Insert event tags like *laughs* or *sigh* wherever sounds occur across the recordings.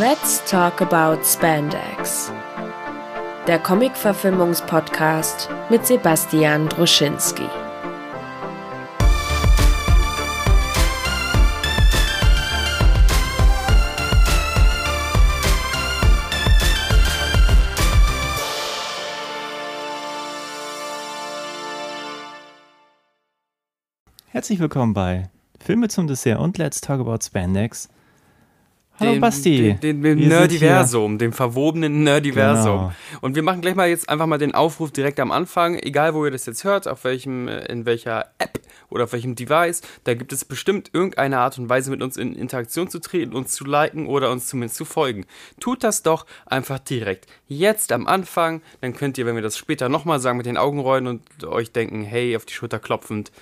Let's talk about Spandex. Der Comic-Verfilmungspodcast mit Sebastian Druschinski. Herzlich willkommen bei Filme zum Dessert und Let's Talk About Spandex. Hallo den, Basti. Den, den, sind Nerdiversum, dem verwobenen Nerdiversum. Genau. Und wir machen gleich mal jetzt einfach mal den Aufruf direkt am Anfang, egal wo ihr das jetzt hört, auf welchem, äh, in welcher App oder auf welchem Device, da gibt es bestimmt irgendeine Art und Weise, mit uns in Interaktion zu treten, uns zu liken oder uns zumindest zu folgen. Tut das doch einfach direkt. Jetzt am Anfang, dann könnt ihr, wenn wir das später nochmal sagen, mit den Augen rollen und euch denken, hey, auf die Schulter klopfend,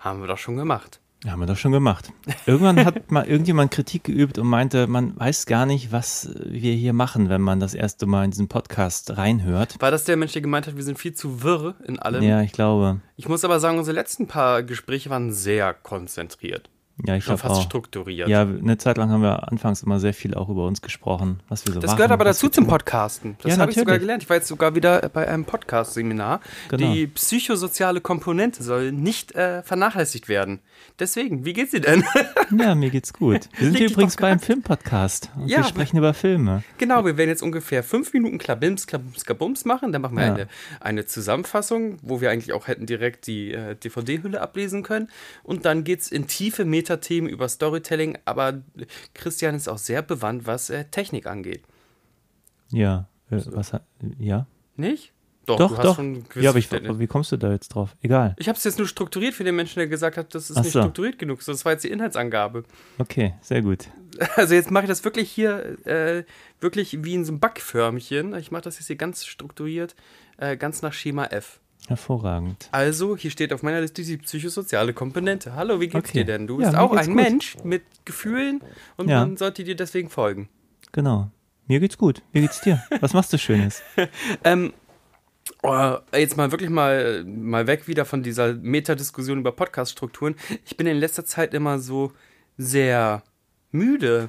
haben wir doch schon gemacht. Haben wir doch schon gemacht. Irgendwann hat *laughs* mal irgendjemand Kritik geübt und meinte, man weiß gar nicht, was wir hier machen, wenn man das erste Mal in diesen Podcast reinhört. War das der Mensch, der gemeint hat, wir sind viel zu wirr in allem? Ja, ich glaube. Ich muss aber sagen, unsere letzten paar Gespräche waren sehr konzentriert. Ja, ich Schon fast auch. strukturiert. Ja, eine Zeit lang haben wir anfangs immer sehr viel auch über uns gesprochen, was wir so das machen. gehört aber dazu zum. Podcasten. Das Ja, habe ich sogar gelernt. Ich war jetzt sogar wieder bei einem Podcast-Seminar. Genau. Die psychosoziale Komponente soll nicht äh, vernachlässigt werden. Deswegen, wie geht's dir denn? *laughs* Ja, mir geht's gut. Wir sind hier übrigens beim Filmpodcast und Ja, wir sprechen über Filme. genau, wir werden jetzt ungefähr fünf Minuten Klabims, Klabums, Kabums machen. Dann machen wir Ja. eine, eine Zusammenfassung, wo wir eigentlich auch hätten direkt die äh, DVD-Hülle ablesen können. Und dann geht's in tiefe Metathemen über Storytelling. Aber Christian ist auch sehr bewandt, was äh, Technik angeht. Ja, äh, was ja? Nicht? Doch, Doch, du hast doch. Ja, aber ich, wie kommst du da jetzt drauf? Egal. Ich habe es jetzt nur strukturiert für den Menschen, der gesagt hat, das ist Ach nicht so. strukturiert genug. So, Das war jetzt die Inhaltsangabe. Okay, sehr gut. Also jetzt mache ich das wirklich hier, äh, wirklich wie in so einem Backförmchen. Ich mache das jetzt hier ganz strukturiert, äh, ganz nach Schema F. Hervorragend. Also, hier steht auf meiner Liste die psychosoziale Komponente. Hallo, wie geht's Okay. dir denn? Du bist auch ein gut. Mensch mit Gefühlen und Ja. man sollte dir deswegen folgen. Genau. Mir geht's gut. Wie geht's dir? Was machst du Schönes? *laughs* Ähm, oh, jetzt mal wirklich mal, mal weg wieder von dieser Metadiskussion über Podcast-Strukturen. Ich bin in letzter Zeit immer so sehr müde.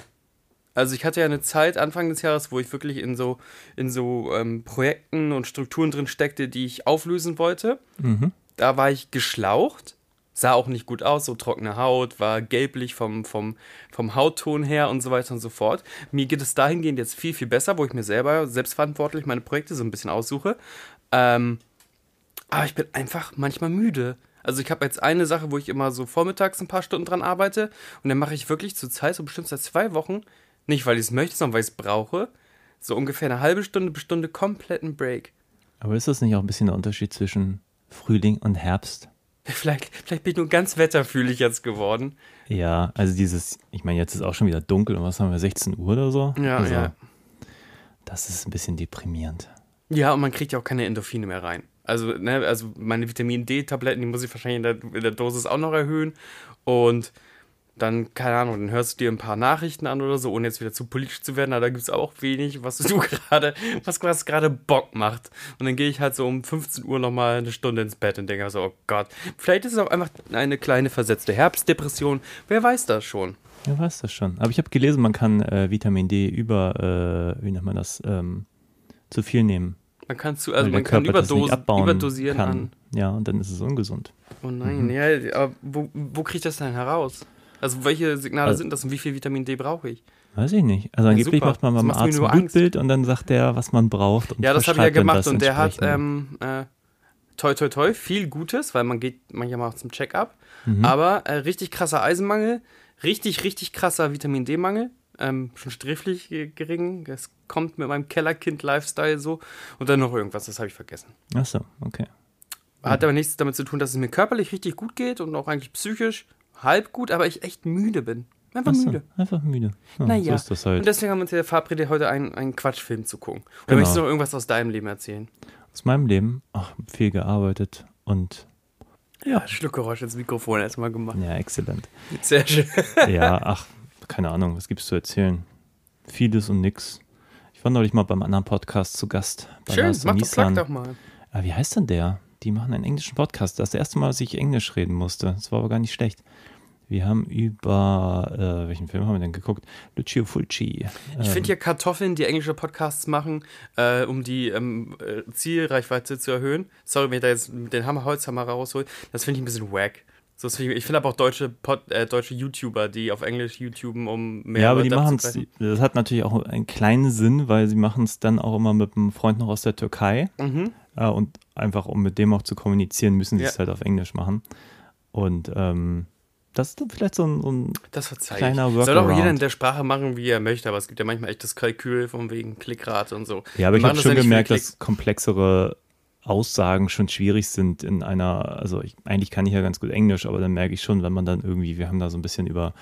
Also ich hatte ja eine Zeit Anfang des Jahres, wo ich wirklich in so, in so ähm, Projekten und Strukturen drin steckte, die ich auflösen wollte. Mhm. Da war ich geschlaucht, sah auch nicht gut aus, so trockene Haut, war gelblich vom, vom, vom Hautton her und so weiter und so fort. Mir geht es dahingehend jetzt viel, viel besser, wo ich mir selber selbstverantwortlich meine Projekte so ein bisschen aussuche. Ähm, aber ich bin einfach manchmal müde. Also ich habe jetzt eine Sache, wo ich immer so vormittags ein paar Stunden dran arbeite und dann mache ich wirklich zur Zeit, so bestimmt seit zwei Wochen, nicht weil ich es möchte, sondern weil ich es brauche, so ungefähr eine halbe Stunde bis Stunde kompletten Break. Aber ist das nicht auch ein bisschen der Unterschied zwischen Frühling und Herbst? *laughs* Vielleicht, vielleicht bin ich nur ganz wetterfühlig jetzt geworden. Ja, also dieses, ich meine, jetzt ist auch schon wieder dunkel und was haben wir, 16 Uhr oder so? Ja, also, ja. Das ist ein bisschen deprimierend. Ja, und man kriegt ja auch keine Endorphine mehr rein. Also, ne, also meine Vitamin D-Tabletten, die muss ich wahrscheinlich in der, in der Dosis auch noch erhöhen. Und dann, keine Ahnung, dann hörst du dir ein paar Nachrichten an oder so, ohne jetzt wieder zu politisch zu werden, aber da gibt es auch wenig, was du *laughs* gerade, was was gerade Bock macht. Und dann gehe ich halt so um 15 Uhr nochmal eine Stunde ins Bett und denke so, oh Gott, vielleicht ist es auch einfach eine kleine versetzte Herbstdepression. Wer weiß das schon? Ja, weiß das schon. Aber ich habe gelesen, man kann äh, Vitamin D über, äh, wie nennt man das, ähm, zu viel nehmen. Man kann zu, also man kann abbauen überdosieren kann. an. Ja, und dann ist es ungesund. Oh nein, Mhm. ja, aber wo, wo kriege ich das denn heraus? Also welche Signale Also- sind das und wie viel Vitamin D brauche ich? Weiß ich nicht. Also angeblich super. macht man Das beim Arzt ein. Blutbild und dann sagt der, was man braucht. Und Ja, das habe ich ja gemacht das und der hat ähm, äh, toi toi toi viel Gutes, weil man geht manchmal auch zum Check-up. Mhm. Aber äh, richtig krasser Eisenmangel, richtig, richtig krasser Vitamin D-Mangel. Ähm, schon sträflich gering. Es kommt mit meinem Kellerkind-Lifestyle so. Und dann noch irgendwas, das habe ich vergessen. Ach so, okay. Hat aber nichts damit zu tun, dass es mir körperlich richtig gut geht und auch eigentlich psychisch halb gut, aber ich echt müde bin. Einfach Ach so, müde. einfach müde. Ja, Naja, So ist das halt. und deswegen haben wir uns ja verabredet, heute einen, einen Quatschfilm zu gucken. Oder Genau. möchtest du noch irgendwas aus deinem Leben erzählen? Aus meinem Leben, ach, viel gearbeitet und Ja, Schluckgeräusch ins Mikrofon erstmal gemacht. ja, exzellent. Sehr schön. ja, ach, keine Ahnung, was gibt's zu erzählen? Vieles und nix. Ich war neulich mal beim anderen Podcast zu Gast. Schön, Lars mach doch, Nissan. plug doch mal. Ah, wie heißt denn der? Die machen einen englischen Podcast. Das ist das erste Mal, dass ich Englisch reden musste. Das war aber gar nicht schlecht. Wir haben über, äh, welchen Film haben wir denn geguckt? Lucio Fulci. Ich Ähm, finde ja Kartoffeln, die englische Podcasts machen, äh, um die ähm, äh, Zielreichweite zu erhöhen. Sorry, wenn ich da jetzt den Hammer Holzhammer raushol, das finde ich ein bisschen wack. So, ich finde aber auch deutsche, Pod, äh, deutsche YouTuber, die auf Englisch YouTuben, um mehr ja, aber die machen es, das hat natürlich auch einen kleinen Sinn, weil sie machen es dann auch immer mit einem Freund noch aus der Türkei. Mhm. Äh, und einfach, um mit dem auch zu kommunizieren, müssen sie Ja. es halt auf Englisch machen. Und ähm, das ist dann vielleicht so ein, so ein Das Kleiner ich. Soll auch Workaround. jeder in der Sprache machen, wie er möchte, aber es gibt ja manchmal echt das Kalkül von wegen Klickrate und so. Ja, aber ich habe schon ja gemerkt, dass komplexere Aussagen schon schwierig sind in einer, also ich, eigentlich kann ich ja ganz gut Englisch, aber dann merke ich schon, wenn man dann irgendwie, wir haben da so ein bisschen über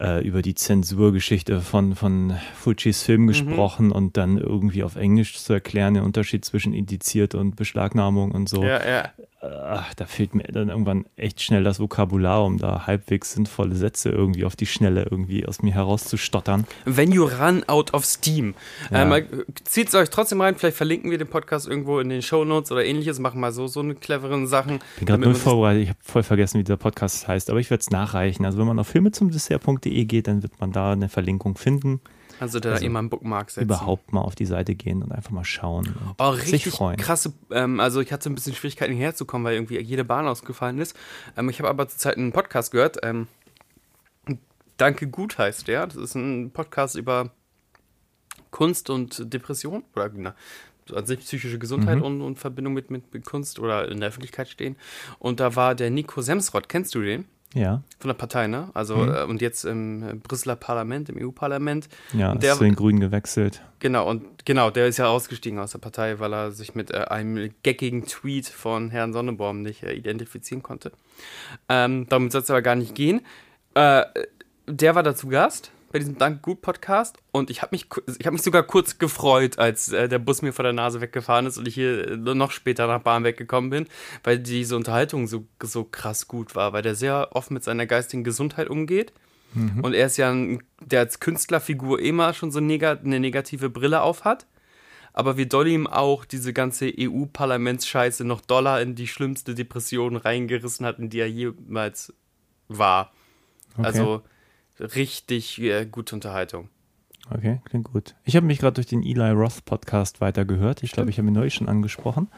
äh, über die Zensurgeschichte von, von Mhm. Film gesprochen und dann irgendwie auf Englisch zu erklären, den Unterschied zwischen indiziert und Beschlagnahmung und so. Ja, ja. Ach, da fehlt mir dann irgendwann echt schnell das Vokabular, um da halbwegs sinnvolle Sätze irgendwie auf die Schnelle irgendwie aus mir herauszustottern. When you run out of steam. Ja. Ähm, Zieht es euch trotzdem rein, vielleicht verlinken wir den Podcast irgendwo in den Shownotes oder ähnliches, machen mal so, so eine cleveren Sachen. bin gerade null vorbereitet, ich habe voll vergessen, wie dieser Podcast heißt, aber ich werde es nachreichen. Also wenn man auf filmezumdessert.de geht, dann wird man da eine Verlinkung finden. Also da Also mal einen Bookmark setzen. Überhaupt mal auf die Seite gehen und einfach mal schauen. Und Oh, sich richtig freuen. krasse, ähm, also ich hatte ein bisschen Schwierigkeiten hierher zu kommen, weil irgendwie jede Bahn ausgefallen ist. Ähm, ich habe aber zurzeit einen Podcast gehört, ähm, Danke Gut heißt der. Das ist ein Podcast über Kunst und Depression oder na, an sich psychische Gesundheit Mhm. und, und Verbindung mit, mit, mit Kunst oder in der Öffentlichkeit stehen. Und da war der Nico Semsrott, kennst du den? Ja, Von der Partei, ne? Also, Mhm. äh, und jetzt im äh, Brüsseler Parlament, im EU-Parlament. ja, Und ist der- zu den Grünen gewechselt. Genau, und genau, der ist ja ausgestiegen aus der Partei, weil er sich mit äh, einem geckigen Tweet von Herrn Sonneborn nicht äh, identifizieren konnte. Ähm, darum soll es aber gar nicht gehen. Äh, der war dazu Gast bei diesem Dank gut Podcast und ich habe mich, ich hab mich sogar kurz gefreut, als äh, der Bus mir vor der Nase weggefahren ist und ich hier äh, noch später nach Bahn weggekommen bin, weil diese Unterhaltung so, so krass gut war, weil der sehr offen mit seiner geistigen Gesundheit umgeht. Und er ist ja ein, der als Künstlerfigur immer schon so nega eine negative Brille auf hat. Aber wie doll ihm auch diese ganze EU-Parlamentsscheiße noch doller in die schlimmste Depression reingerissen hat, in die er jemals war. Okay. Also richtig äh, gute Unterhaltung. Okay, klingt gut. Ich habe mich gerade durch den Eli Roth Podcast weitergehört. Ich glaube, ich habe ihn neulich schon angesprochen.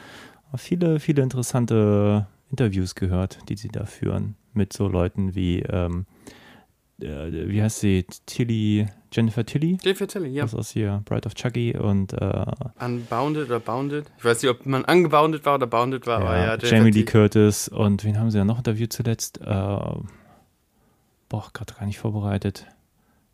Aber viele, viele interessante Interviews gehört, die sie da führen. Mit so Leuten wie, ähm, äh, wie heißt sie? Tilly, Jennifer Tilly? Jennifer Tilly, ja. Das aus hier, Bride of Chucky und äh, Unbounded oder Bounded. Ich weiß nicht, ob man unbounded war oder bounded war, aber ja. ja, Jennifer Jamie Lee. Curtis und wen haben sie ja noch interviewt zuletzt? Äh, boah, gerade gar nicht vorbereitet.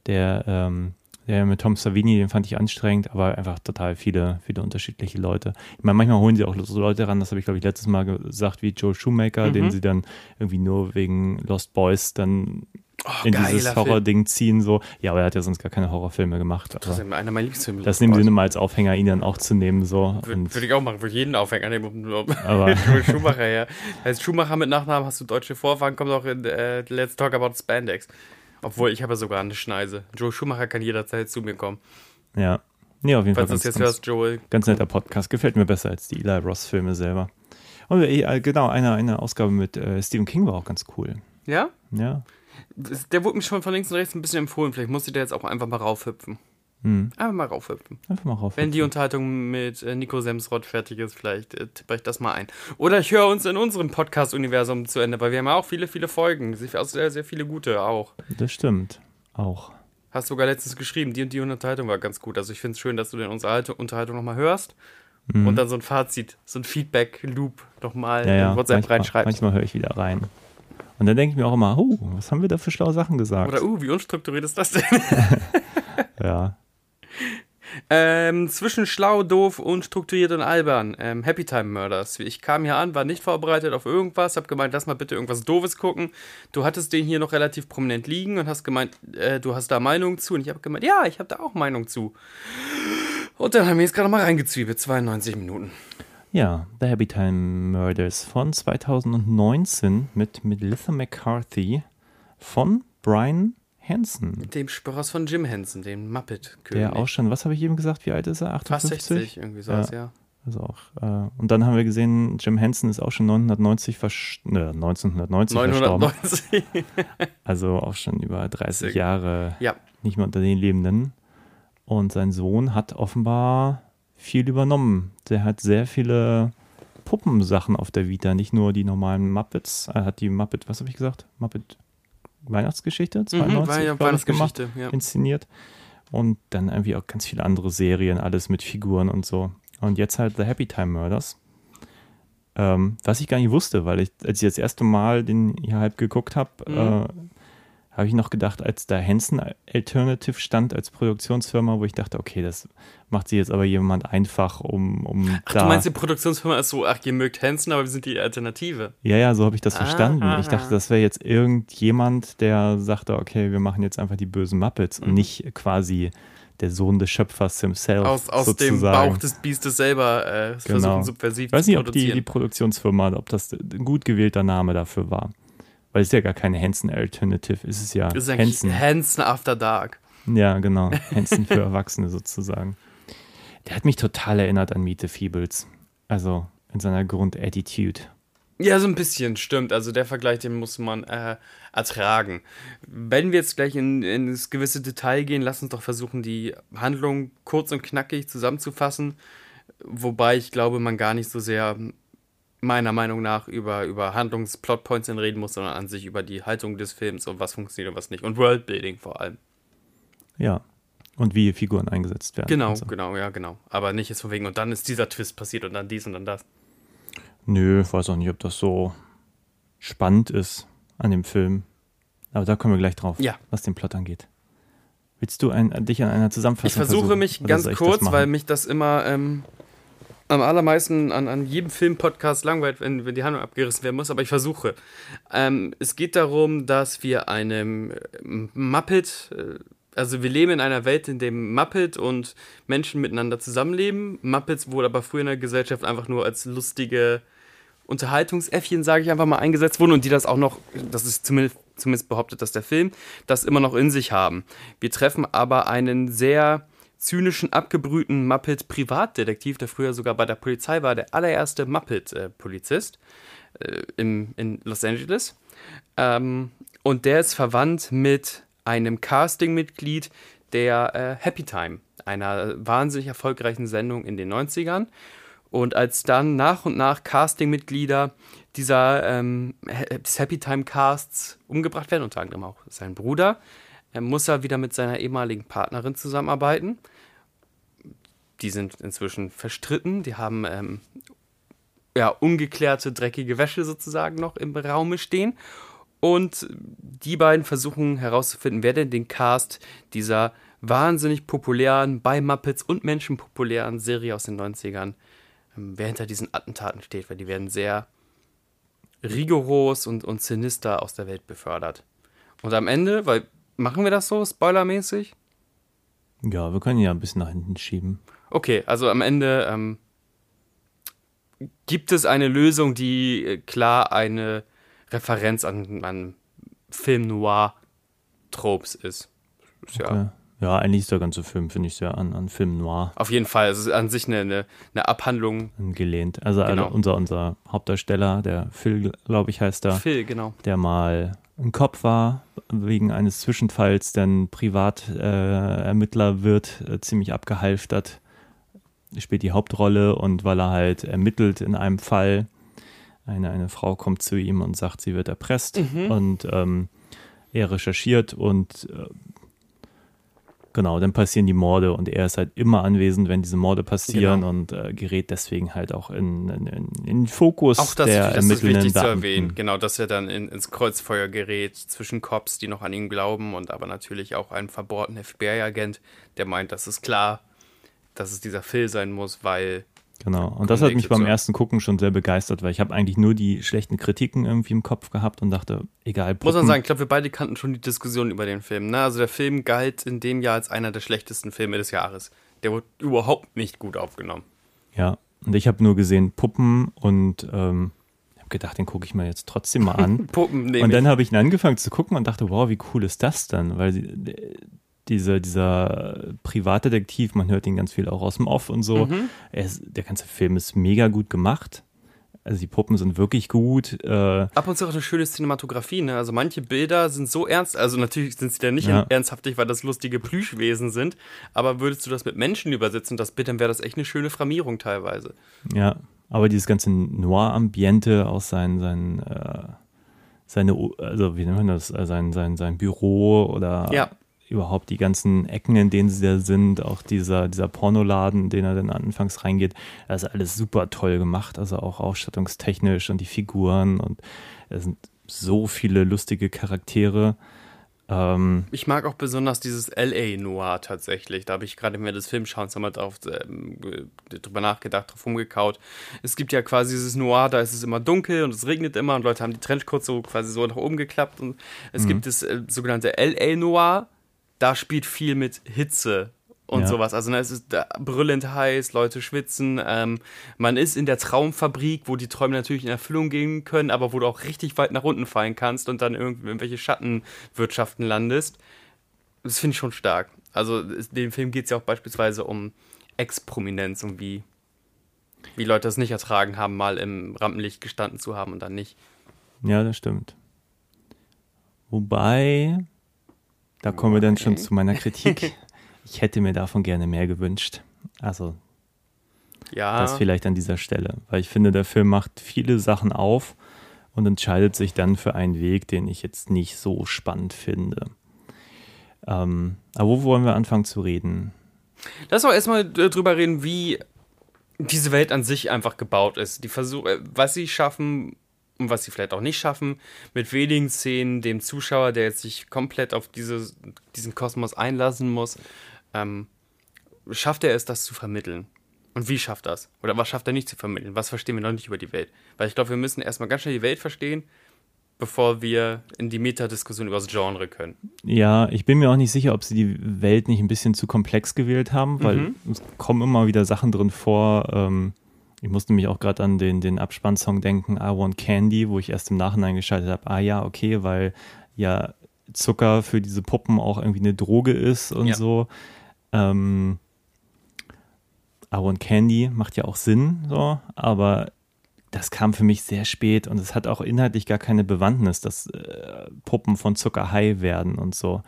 Der, ähm, der mit Tom Savini, den fand ich anstrengend, aber einfach total viele, viele unterschiedliche Leute. Ich meine, manchmal holen sie auch so Leute ran, das habe ich, glaube ich, letztes Mal gesagt, wie Joe Shoemaker, Mhm. den sie dann irgendwie nur wegen Lost Boys dann Oh, in dieses. Horror-Ding ziehen. So. Ja, aber er hat ja sonst gar keine Horrorfilme gemacht. Das ist einer meiner Lieblingsfilme. das nehmen sie immer als Aufhänger, ihn dann auch zu nehmen. So. Würde Und, würd ich auch machen, würde jeden Aufhänger nehmen. *laughs* Aber Joel Schumacher, ja. Heißt Schumacher mit Nachnamen, hast du deutsche Vorfahren, kommt auch in äh, Let's Talk About Spandex. Obwohl, ich habe ja sogar eine Schneise. Joe Schumacher kann jederzeit zu mir kommen. ja. Nee, auf jeden Falls du Fall. das jetzt ganz, hörst, Joel. Ganz netter Podcast. Gefällt mir besser als die Eli Ross-Filme selber. Und äh, genau, eine, eine Ausgabe mit äh, Stephen King war auch ganz cool. Ja? Ja. Der wurde mir schon von links und rechts ein bisschen empfohlen. Vielleicht muss ich da jetzt auch einfach mal raufhüpfen. Hm. Einfach mal raufhüpfen. Einfach mal rauf. Wenn die Unterhaltung mit äh, Nico Semsrott fertig ist, vielleicht äh, tippe ich das mal ein. Oder ich höre uns in unserem Podcast-Universum zu Ende, weil wir haben ja auch viele, viele Folgen. Sehr, sehr, sehr viele gute auch. Das stimmt. Auch. Hast sogar letztens geschrieben, die und die Unterhaltung war ganz gut. Also ich finde es schön, dass du den Unterhaltung, Unterhaltung nochmal hörst Mhm. und dann so ein Fazit, so ein Feedback-Loop nochmal ja, ja. in WhatsApp manchmal, reinschreibst. manchmal höre ich wieder rein. Und dann denke ich mir auch immer, oh, was haben wir da für schlaue Sachen gesagt? Oder, uh, wie unstrukturiert ist das denn? *laughs* ja. ähm, zwischen schlau, doof, unstrukturiert und albern. Ähm, Happy Time Murders. Ich kam hier an, war nicht vorbereitet auf irgendwas, hab gemeint, lass mal bitte irgendwas Doofes gucken. Du hattest den hier noch relativ prominent liegen und hast gemeint, äh, du hast da Meinung zu. Und ich habe gemeint, ja, ich habe da auch Meinung zu. Und dann haben wir jetzt gerade mal reingezwiebelt, 92 Minuten. Ja, The Happy Time Murders von 2019 mit Melissa McCarthy von Brian Hansen. Dem Spross von Jim Henson, dem Muppet-König. Der auch schon, was habe ich eben gesagt, wie alt ist er? Fast 58? 60, irgendwie sowas, ja. Also auch, äh, und dann haben wir gesehen, Jim Henson ist auch schon 990 vers ne, 1990 990. verstorben. Also auch schon über 30 Sehr- Jahre Ja. nicht mehr unter den Lebenden. Und sein Sohn hat offenbar viel übernommen. Der hat sehr viele Puppensachen auf der Vita, nicht nur die normalen Muppets. Er hat die Muppet, was habe ich gesagt? Muppet Weihnachtsgeschichte 92 Mhm, war ja ich, gemacht, Weihnachtsgeschichte. Ja. inszeniert. Und dann irgendwie auch ganz viele andere Serien, alles mit Figuren und so. Und jetzt halt The Happy Time Murders. Ähm, was ich gar nicht wusste, weil ich, als ich das erste Mal den hier halb geguckt habe, Mhm. äh, habe ich noch gedacht, als da Hansen Alternative stand als Produktionsfirma, wo ich dachte, okay, das macht sich jetzt aber jemand einfach, um, um Ach, da. du meinst, die Produktionsfirma ist so, ach, ihr mögt Hansen, aber wir sind die Alternative. ja, ja, so habe ich das Ah, verstanden. aha. Ich dachte, das wäre jetzt irgendjemand, der sagte, okay, wir machen jetzt einfach die bösen Muppets und Mhm. nicht quasi der Sohn des Schöpfers himself. Aus, aus dem sozusagen. Bauch des Biestes selber äh, Genau. versuchen, subversiv Ich weiß zu nicht, ob die, die Produktionsfirma, ob das ein gut gewählter Name dafür war. Weil es ist ja gar keine Hansen Alternative, es ist ja das ist Hansen. Hansen After Dark. Ja, genau. *laughs* Hansen für Erwachsene sozusagen. Der hat mich total erinnert an Miete Feebles. Also in seiner Grundattitude. Ja, so ein bisschen, stimmt. Also der Vergleich, den muss man äh, ertragen. Wenn wir jetzt gleich in, in das gewisse Detail gehen, lass uns doch versuchen, die Handlung kurz und knackig zusammenzufassen. Wobei ich glaube, man gar nicht so sehr meiner Meinung nach über, über Handlungs-Plotpoints reden muss, sondern an sich über die Haltung des Films und was funktioniert und was nicht. Und Worldbuilding vor allem. Ja. Und wie Figuren eingesetzt werden. Genau, und so. genau, ja, genau. Aber nicht jetzt von wegen, und dann ist dieser Twist passiert und dann dies und dann das. Nö, ich weiß auch nicht, ob das so spannend ist an dem Film. Aber da kommen wir gleich drauf, Ja. was den Plot angeht. Willst du ein, dich an einer Zusammenfassung Ich versuche versuchen? mich ganz kurz, weil mich das immer ähm, am allermeisten an, an jedem Filmpodcast langweilt, wenn, wenn die Handlung abgerissen werden muss, aber ich versuche. Ähm, es geht darum, dass wir einem äh, Muppet, äh, also wir leben in einer Welt, in dem Muppet und Menschen miteinander zusammenleben. Muppets wurde aber früher in der Gesellschaft einfach nur als lustige Unterhaltungsäffchen, sage ich einfach mal, eingesetzt wurden und die das auch noch, das ist zumindest, zumindest behauptet das der Film, das immer noch in sich haben. Wir treffen aber einen sehr zynischen, abgebrühten Muppet-Privatdetektiv, der früher sogar bei der Polizei war, der allererste Muppet-Polizist äh, im, in Los Angeles. Ähm, und der ist verwandt mit einem Casting-Mitglied der äh, Happy Time, einer wahnsinnig erfolgreichen Sendung in den 90ern. Und als dann nach und nach Casting-Mitglieder dieser ähm, Happy Time Casts umgebracht werden, unter anderem auch sein Bruder, äh, muss er wieder mit seiner ehemaligen Partnerin zusammenarbeiten. Die sind inzwischen verstritten, die haben ähm, ja, ungeklärte, dreckige Wäsche sozusagen noch im Raume stehen. Und die beiden versuchen herauszufinden, wer denn den Cast dieser wahnsinnig populären, bei Muppets und Menschen populären Serie aus den 90ern, ähm, wer hinter diesen Attentaten steht, weil die werden sehr rigoros und, und sinister aus der Welt befördert. Und am Ende, weil machen wir das so, spoilermäßig? Ja, wir können ja ein bisschen nach hinten schieben. Okay, also am Ende ähm, gibt es eine Lösung, die äh, klar eine Referenz an, an Film Noir Tropes ist. ist ja, Okay. Ja, eigentlich ist der ganze Film, finde ich, sehr an, an Film Noir Auf jeden Fall, es ist an sich eine, eine, eine Abhandlung. gelehnt. Also, Genau. also unser, unser Hauptdarsteller, der Phil, glaube ich, heißt er, Phil, genau. der mal ein Kopf war, wegen eines Zwischenfalls, dann Privatermittler äh, wird, äh, ziemlich abgehalftert, spielt die Hauptrolle und weil er halt ermittelt in einem Fall, eine, eine Frau kommt zu ihm und sagt, sie wird erpresst Mhm. und ähm, er recherchiert und äh, genau, dann passieren die Morde und er ist halt immer anwesend, wenn diese Morde passieren Genau. und äh, gerät deswegen halt auch in, in, in, in den Fokus Auch das, der das ist ermittelnden wichtig zu Beamten. erwähnen. Genau, dass er dann in, ins Kreuzfeuer gerät zwischen Cops, die noch an ihn glauben und aber natürlich auch einen verbohrten FBI-Agent, der meint, das ist klar, dass es dieser Phil sein muss, weil Genau. Und das hat mich beim ersten Gucken schon sehr begeistert, weil ich habe eigentlich nur die schlechten Kritiken irgendwie im Kopf gehabt und dachte, egal. Muss man Puppen- sagen, ich glaube, wir beide kannten schon die Diskussion über den Film. Ne? Also der Film galt in dem Jahr als einer der schlechtesten Filme des Jahres. Der wurde überhaupt nicht gut aufgenommen. Ja. Und ich habe nur gesehen Puppen und ähm, habe gedacht, den gucke ich mir jetzt trotzdem mal an. *laughs* Puppen nehme und dann habe ich ihn angefangen zu gucken und dachte, wow, wie cool ist das denn? Weil sie, diese, dieser Privatdetektiv, man hört ihn ganz viel auch aus dem Off und so. Mhm. Ist, der ganze Film ist mega gut gemacht. Also die Puppen sind wirklich gut. Äh, Ab und zu auch eine schöne Cinematografie, ne? Also manche Bilder sind so ernst, also natürlich sind sie dann nicht Ja. ernsthaftig, weil das lustige Plüschwesen sind, aber würdest du das mit Menschen übersetzen, das Bild, dann wäre das echt eine schöne Framierung teilweise. ja, aber dieses ganze Noir-Ambiente aus seinen, seinen äh, seine, also wie nennt man das, äh, sein, sein, sein Büro oder Ja. Überhaupt die ganzen Ecken, in denen sie da sind, auch dieser, dieser Pornoladen, in den er dann anfangs reingeht, das ist alles super toll gemacht, also auch ausstattungstechnisch und die Figuren und es sind so viele lustige Charaktere. Ähm, Ich mag auch besonders dieses LA Noir tatsächlich. Da habe ich gerade mir das Filmschauens nochmal drauf, ge- drüber nachgedacht, drauf rumgekaut. Es gibt ja quasi dieses Noir, da ist es immer dunkel und es regnet immer und Leute haben die Trenchcoats so quasi so nach oben geklappt. Und es gibt das äh, sogenannte LA Noir, da spielt viel mit Hitze und Ja. sowas. Also ne, es ist brüllend heiß, Leute schwitzen. Ähm, man ist in der Traumfabrik, wo die Träume natürlich in Erfüllung gehen können, aber wo du auch richtig weit nach unten fallen kannst und dann irgendwelche Schattenwirtschaften landest. Das finde ich schon stark. Also es- in dem Film geht es ja auch beispielsweise um Ex-Prominenz und wie, wie Leute das nicht ertragen haben, mal im Rampenlicht gestanden zu haben und dann nicht. ja, das stimmt. Wobei, da kommen wir dann schon zu meiner Kritik. *laughs* Ich hätte mir davon gerne mehr gewünscht. Also Ja, Das vielleicht an dieser Stelle, weil ich finde, der Film macht viele Sachen auf und entscheidet sich dann für einen Weg, den ich jetzt nicht so spannend finde. Ähm, aber wo wollen wir anfangen zu reden? Lass doch erstmal äh, drüber reden, wie diese Welt an sich einfach gebaut ist. Die Versuche, äh, was sie schaffen und was sie vielleicht auch nicht schaffen, mit wenigen Szenen dem Zuschauer, der jetzt sich komplett auf diese, diesen Kosmos einlassen muss, ähm, schafft er es, das zu vermitteln? Und wie schafft das? Oder was schafft er nicht zu vermitteln? Was verstehen wir noch nicht über die Welt? Weil ich glaube, wir müssen erstmal ganz schnell die Welt verstehen, bevor wir in die Metadiskussion über das Genre können. Ja, ich bin mir auch nicht sicher, ob sie die Welt nicht ein bisschen zu komplex gewählt haben, weil Mhm. es kommen immer wieder Sachen drin vor. Ähm, ich musste mich auch gerade an den, den Abspannsong denken, I Want Candy, wo ich erst im Nachhinein geschaltet habe, ah ja, okay, weil ja Zucker für diese Puppen auch irgendwie eine Droge ist und Ja. so. Ähm, I Want Candy macht ja auch Sinn, so, aber das kam für mich sehr spät und es hat auch inhaltlich gar keine Bewandtnis, dass äh, Puppen von Zucker high werden und so.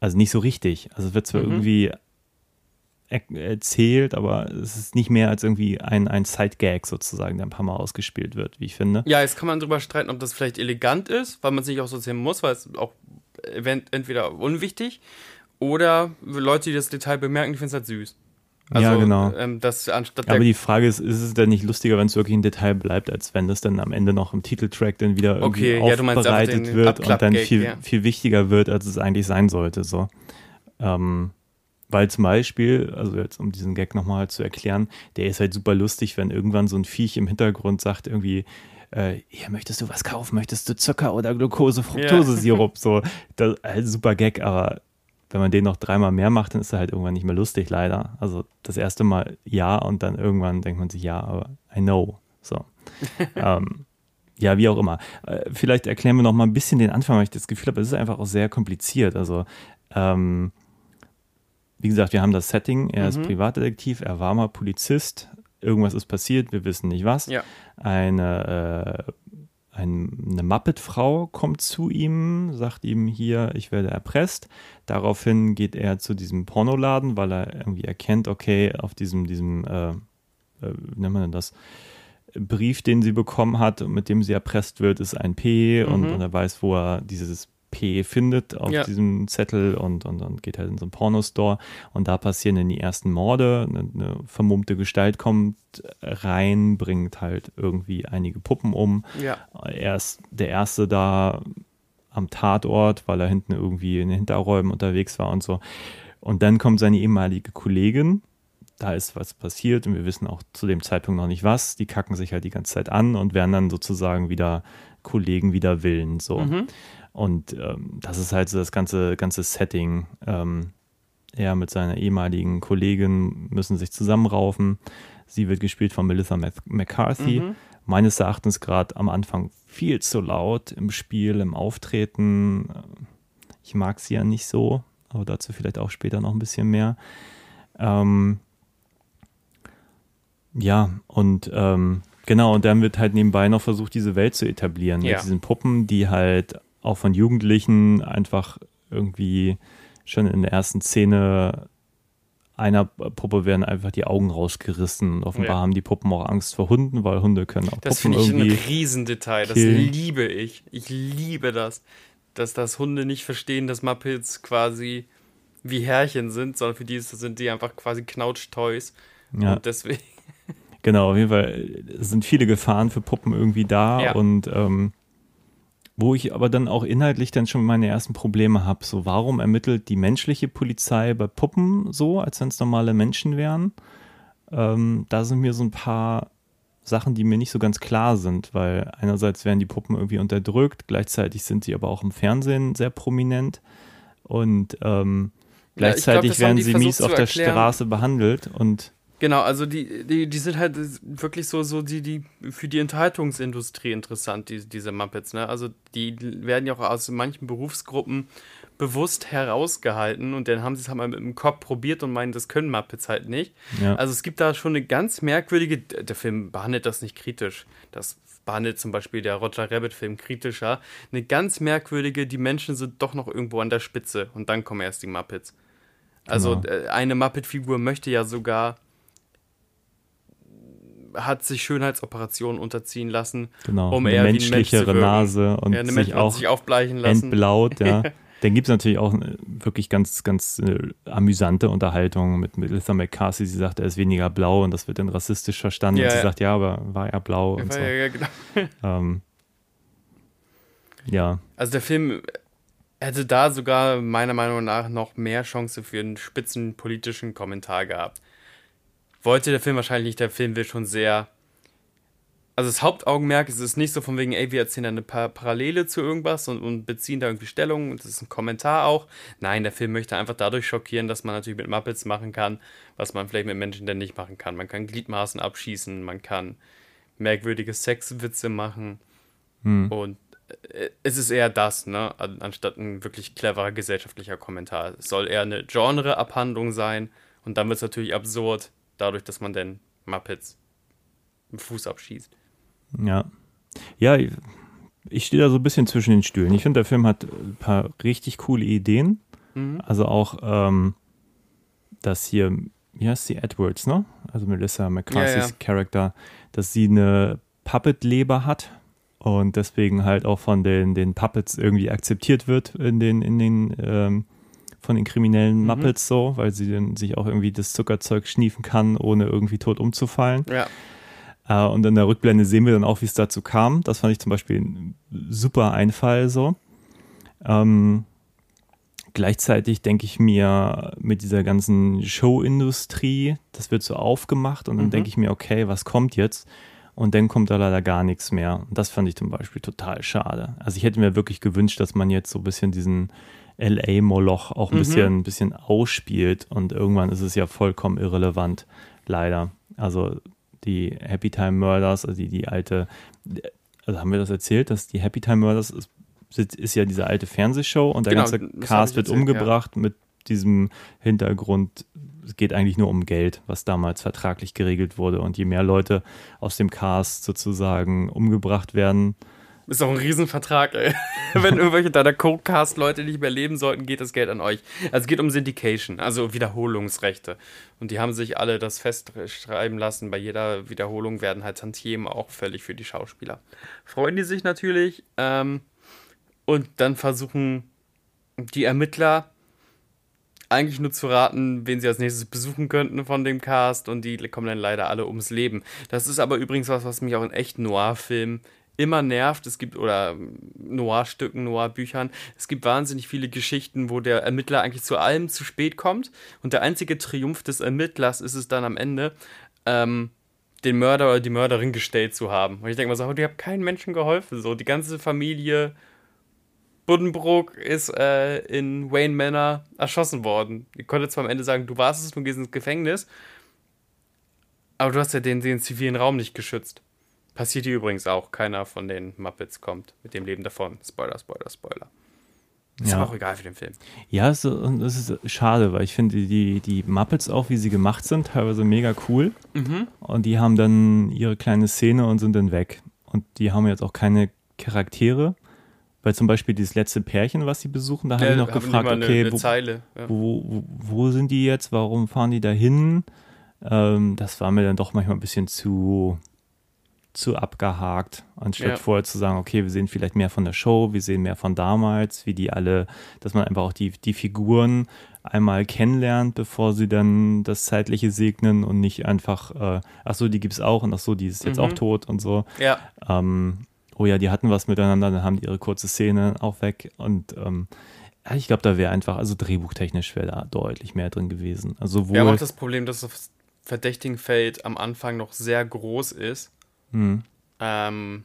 Also nicht so richtig. Also es wird zwar Mhm. irgendwie erzählt, aber es ist nicht mehr als irgendwie ein, ein Side-Gag sozusagen, der ein paar Mal ausgespielt wird, wie ich finde. Ja, jetzt kann man drüber streiten, ob das vielleicht elegant ist, weil man es nicht auch so sehen muss, weil es auch entweder unwichtig oder Leute, die das Detail bemerken, die finden es halt süß. Ja, genau. Ähm, das anstatt Aber die Frage ist, ist es denn nicht lustiger, wenn es wirklich ein Detail bleibt, als wenn das dann am Ende noch im Titeltrack dann wieder irgendwie Okay, ja, aufbereitet den wird und dann viel, ja. viel wichtiger wird, als es eigentlich sein sollte. So. Ähm, weil zum Beispiel, also jetzt um diesen Gag nochmal zu erklären, der ist halt super lustig, wenn irgendwann so ein Viech im Hintergrund sagt irgendwie, äh, hier möchtest du was kaufen, möchtest du Zucker oder Glucose, Fructose-Sirup, *laughs* so, das ist halt super Gag, aber wenn man den noch dreimal mehr macht, dann ist er halt irgendwann nicht mehr lustig, leider. Also das erste Mal ja und dann irgendwann denkt man sich, ja, aber I know. So. *laughs* ähm, ja, wie auch immer. Äh, vielleicht erklären wir noch mal ein bisschen den Anfang, weil ich das Gefühl habe, es ist einfach auch sehr kompliziert. Also, ähm, wie gesagt, wir haben das Setting, er ist Mhm. Privatdetektiv, er war mal Polizist, irgendwas ist passiert, wir wissen nicht was. Ja. Eine, äh, ein, eine Muppet-Frau kommt zu ihm, sagt ihm hier, ich werde erpresst. Daraufhin geht er zu diesem Pornoladen, weil er irgendwie erkennt, okay, auf diesem, diesem, äh, äh, wie nennt man denn das? Brief, den sie bekommen hat und mit dem sie erpresst wird, ist ein P und, Mhm. und er weiß, wo er dieses P findet auf Ja. diesem Zettel und, und, und geht halt in so einen Pornostore und da passieren dann die ersten Morde. Eine, eine vermummte Gestalt kommt rein, bringt halt irgendwie einige Puppen um. ja. Er ist der Erste da am Tatort, weil er hinten irgendwie in den Hinterräumen unterwegs war und so. Und dann kommt seine ehemalige Kollegin. Da ist was passiert und wir wissen auch zu dem Zeitpunkt noch nicht was. Die kacken sich halt die ganze Zeit an und werden dann sozusagen wieder Kollegen wider Willen. So. Mhm. Und ähm, das ist halt so das ganze, ganze Setting. Ähm, er mit seiner ehemaligen Kollegin müssen sich zusammenraufen. Sie wird gespielt von Melissa McCarthy. Mhm. Meines Erachtens gerade am Anfang viel zu laut im Spiel, im Auftreten. Ich mag sie ja nicht so. aber dazu vielleicht auch später noch ein bisschen mehr. Ähm, ja, und ähm, genau, und dann wird halt nebenbei noch versucht, diese Welt zu etablieren. Ja. Mit diesen Puppen, die halt auch von Jugendlichen einfach irgendwie schon in der ersten Szene einer Puppe werden einfach die Augen rausgerissen. Und offenbar ja. haben die Puppen auch Angst vor Hunden, weil Hunde können auch das Puppen irgendwie. Das finde ich ein Riesendetail. Das liebe ich. Ich liebe das. Dass das Hunde nicht verstehen, dass Muppets quasi wie Herrchen sind, sondern für die sind die einfach quasi Knautsch-Toys. Ja. Und deswegen. *laughs* Genau, auf jeden Fall sind viele Gefahren für Puppen irgendwie da ja. und ähm, wo ich aber dann auch inhaltlich dann schon meine ersten Probleme habe. So, warum ermittelt die menschliche Polizei bei Puppen so, als wenn es normale Menschen wären? Ähm, da sind mir so ein paar Sachen, die mir nicht so ganz klar sind, weil einerseits werden die Puppen irgendwie unterdrückt, gleichzeitig sind sie aber auch im Fernsehen sehr prominent und ähm, gleichzeitig ja, glaub, werden sie mies auf der Straße behandelt und Genau, also die, die, die sind halt wirklich so, so die, die für die Unterhaltungsindustrie interessant, die, diese Muppets, ne? Also die werden ja auch aus manchen Berufsgruppen bewusst herausgehalten und dann haben sie es halt mal mit dem Kopf probiert und meinen, das können Muppets halt nicht. Ja. Also es gibt da schon eine ganz merkwürdige, der Film behandelt das nicht kritisch. Das behandelt zum Beispiel der Roger Rabbit-Film kritischer. Eine ganz merkwürdige, die Menschen sind doch noch irgendwo an der Spitze und dann kommen erst die Muppets. Also genau. Äh, eine Muppet-Figur möchte ja sogar hat sich Schönheitsoperationen unterziehen lassen, genau, um eine eher menschlichere wie ein Mensch Nase und ja, sich auch sich aufbleichen lassen. entblaut, ja. *laughs* Dann gibt es natürlich auch wirklich ganz, ganz äh, amüsante Unterhaltung mit Melissa McCarthy. Sie sagt, er ist weniger blau und das wird dann rassistisch verstanden. Ja, und sie ja. sagt, ja, aber war er blau und so. Ja, genau. *laughs* ähm, ja. Also der Film hätte da sogar meiner Meinung nach noch mehr Chance für einen spitzen politischen Kommentar gehabt wollte der Film wahrscheinlich nicht. Der Film will schon sehr. Also das Hauptaugenmerk ist es nicht so von wegen, ey, wir erzählen da eine pa Parallele zu irgendwas und, und, beziehen da irgendwie Stellung und das ist ein Kommentar auch. Nein, der Film möchte einfach dadurch schockieren, dass man natürlich mit Muppets machen kann, was man vielleicht mit Menschen denn nicht machen kann. Man kann Gliedmaßen abschießen, man kann merkwürdige Sexwitze machen hm. und äh, es ist eher das, ne, anstatt ein wirklich cleverer gesellschaftlicher Kommentar. Es soll eher eine Genre-Abhandlung sein und dann wird es natürlich absurd, dadurch, dass man dann Muppets im Fuß abschießt. Ja. Ja, ich stehe da so ein bisschen zwischen den Stühlen. Ich finde, der Film hat ein paar richtig coole Ideen. Mhm. Also auch, ähm, dass hier, wie heißt sie, Edwards, ne? Also Melissa McCarthy's ja, ja. Charakter, dass sie eine Puppet-Leber hat und deswegen halt auch von den, den Puppets irgendwie akzeptiert wird in den, in den ähm, von den kriminellen mhm. Muppets so, weil sie dann sich auch irgendwie das Zuckerzeug schniefen kann, ohne irgendwie tot umzufallen. Ja. Äh, und in der Rückblende sehen wir dann auch, wie es dazu kam. Das fand ich zum Beispiel ein super Einfall so. Ähm, gleichzeitig denke ich mir mit dieser ganzen Showindustrie, das wird so aufgemacht und dann mhm. denke ich mir, okay, was kommt jetzt? Und dann kommt da leider gar nichts mehr. Und das fand ich zum Beispiel total schade. Also ich hätte mir wirklich gewünscht, dass man jetzt so ein bisschen diesen LA-Moloch auch ein mhm. bisschen, ein bisschen ausspielt und irgendwann ist es ja vollkommen irrelevant, leider. Also die Happy Time Murders, also die, die alte, also haben wir das erzählt, dass die Happy Time Murders ist, ist ja diese alte Fernsehshow und der genau, ganze Cast wird erzählt, umgebracht ja. mit diesem Hintergrund, es geht eigentlich nur um Geld, was damals vertraglich geregelt wurde. Und je mehr Leute aus dem Cast sozusagen umgebracht werden, ist auch ein Riesenvertrag, ey. *laughs* Wenn irgendwelche deiner Co-Cast-Leute nicht mehr leben sollten, geht das Geld an euch. Also es geht um Syndication, also Wiederholungsrechte. Und die haben sich alle das festschreiben lassen. Bei jeder Wiederholung werden halt Tantiemen auch völlig für die Schauspieler. Freuen die sich natürlich. Ähm, und dann versuchen die Ermittler eigentlich nur zu raten, wen sie als nächstes besuchen könnten von dem Cast und die kommen dann leider alle ums Leben. Das ist aber übrigens was, was mich auch in echt Noir-Filmen immer nervt. Es gibt, oder Noir-Stücken, Noir-Büchern, es gibt wahnsinnig viele Geschichten, wo der Ermittler eigentlich zu allem zu spät kommt. Und der einzige Triumph des Ermittlers ist es dann am Ende, ähm, den Mörder oder die Mörderin gestellt zu haben. Und ich denke mal so, oh, die haben keinen Menschen geholfen. So, die ganze Familie Buddenbrook ist äh, in Wayne Manor erschossen worden. Ich konnte zwar am Ende sagen, du warst es, du gehst ins Gefängnis, aber du hast ja den, den zivilen Raum nicht geschützt. Passiert hier übrigens auch. Keiner von den Muppets kommt mit dem Leben davon. Spoiler, Spoiler, Spoiler. Ist Ja. auch egal für den Film. Ja, es, und es ist schade, weil ich finde die, die Muppets auch, wie sie gemacht sind, teilweise mega cool. Mhm. Und die haben dann ihre kleine Szene und sind dann weg. Und die haben jetzt auch keine Charaktere. Weil zum Beispiel dieses letzte Pärchen, was sie besuchen, da habe ich noch gefragt, eine, okay, eine wo, Zeile. Ja. wo, wo, wo sind die jetzt? Warum fahren die da hin? Ähm, das war mir dann doch manchmal ein bisschen zu, zu abgehakt, anstatt Ja. vorher zu sagen, okay, wir sehen vielleicht mehr von der Show, wir sehen mehr von damals, wie die alle, dass man einfach auch die, die Figuren einmal kennenlernt, bevor sie dann das Zeitliche segnen und nicht einfach, äh, ach so, die gibt's auch und ach so, die ist jetzt Mhm. auch tot und so. ja, Ähm, oh ja, die hatten was miteinander, dann haben die ihre kurze Szene auch weg und ähm, ich glaube, da wäre einfach, also drehbuchtechnisch wäre da deutlich mehr drin gewesen. Also wir haben auch das Problem, dass das Verdächtigenfeld am Anfang noch sehr groß ist. Hm, Ähm,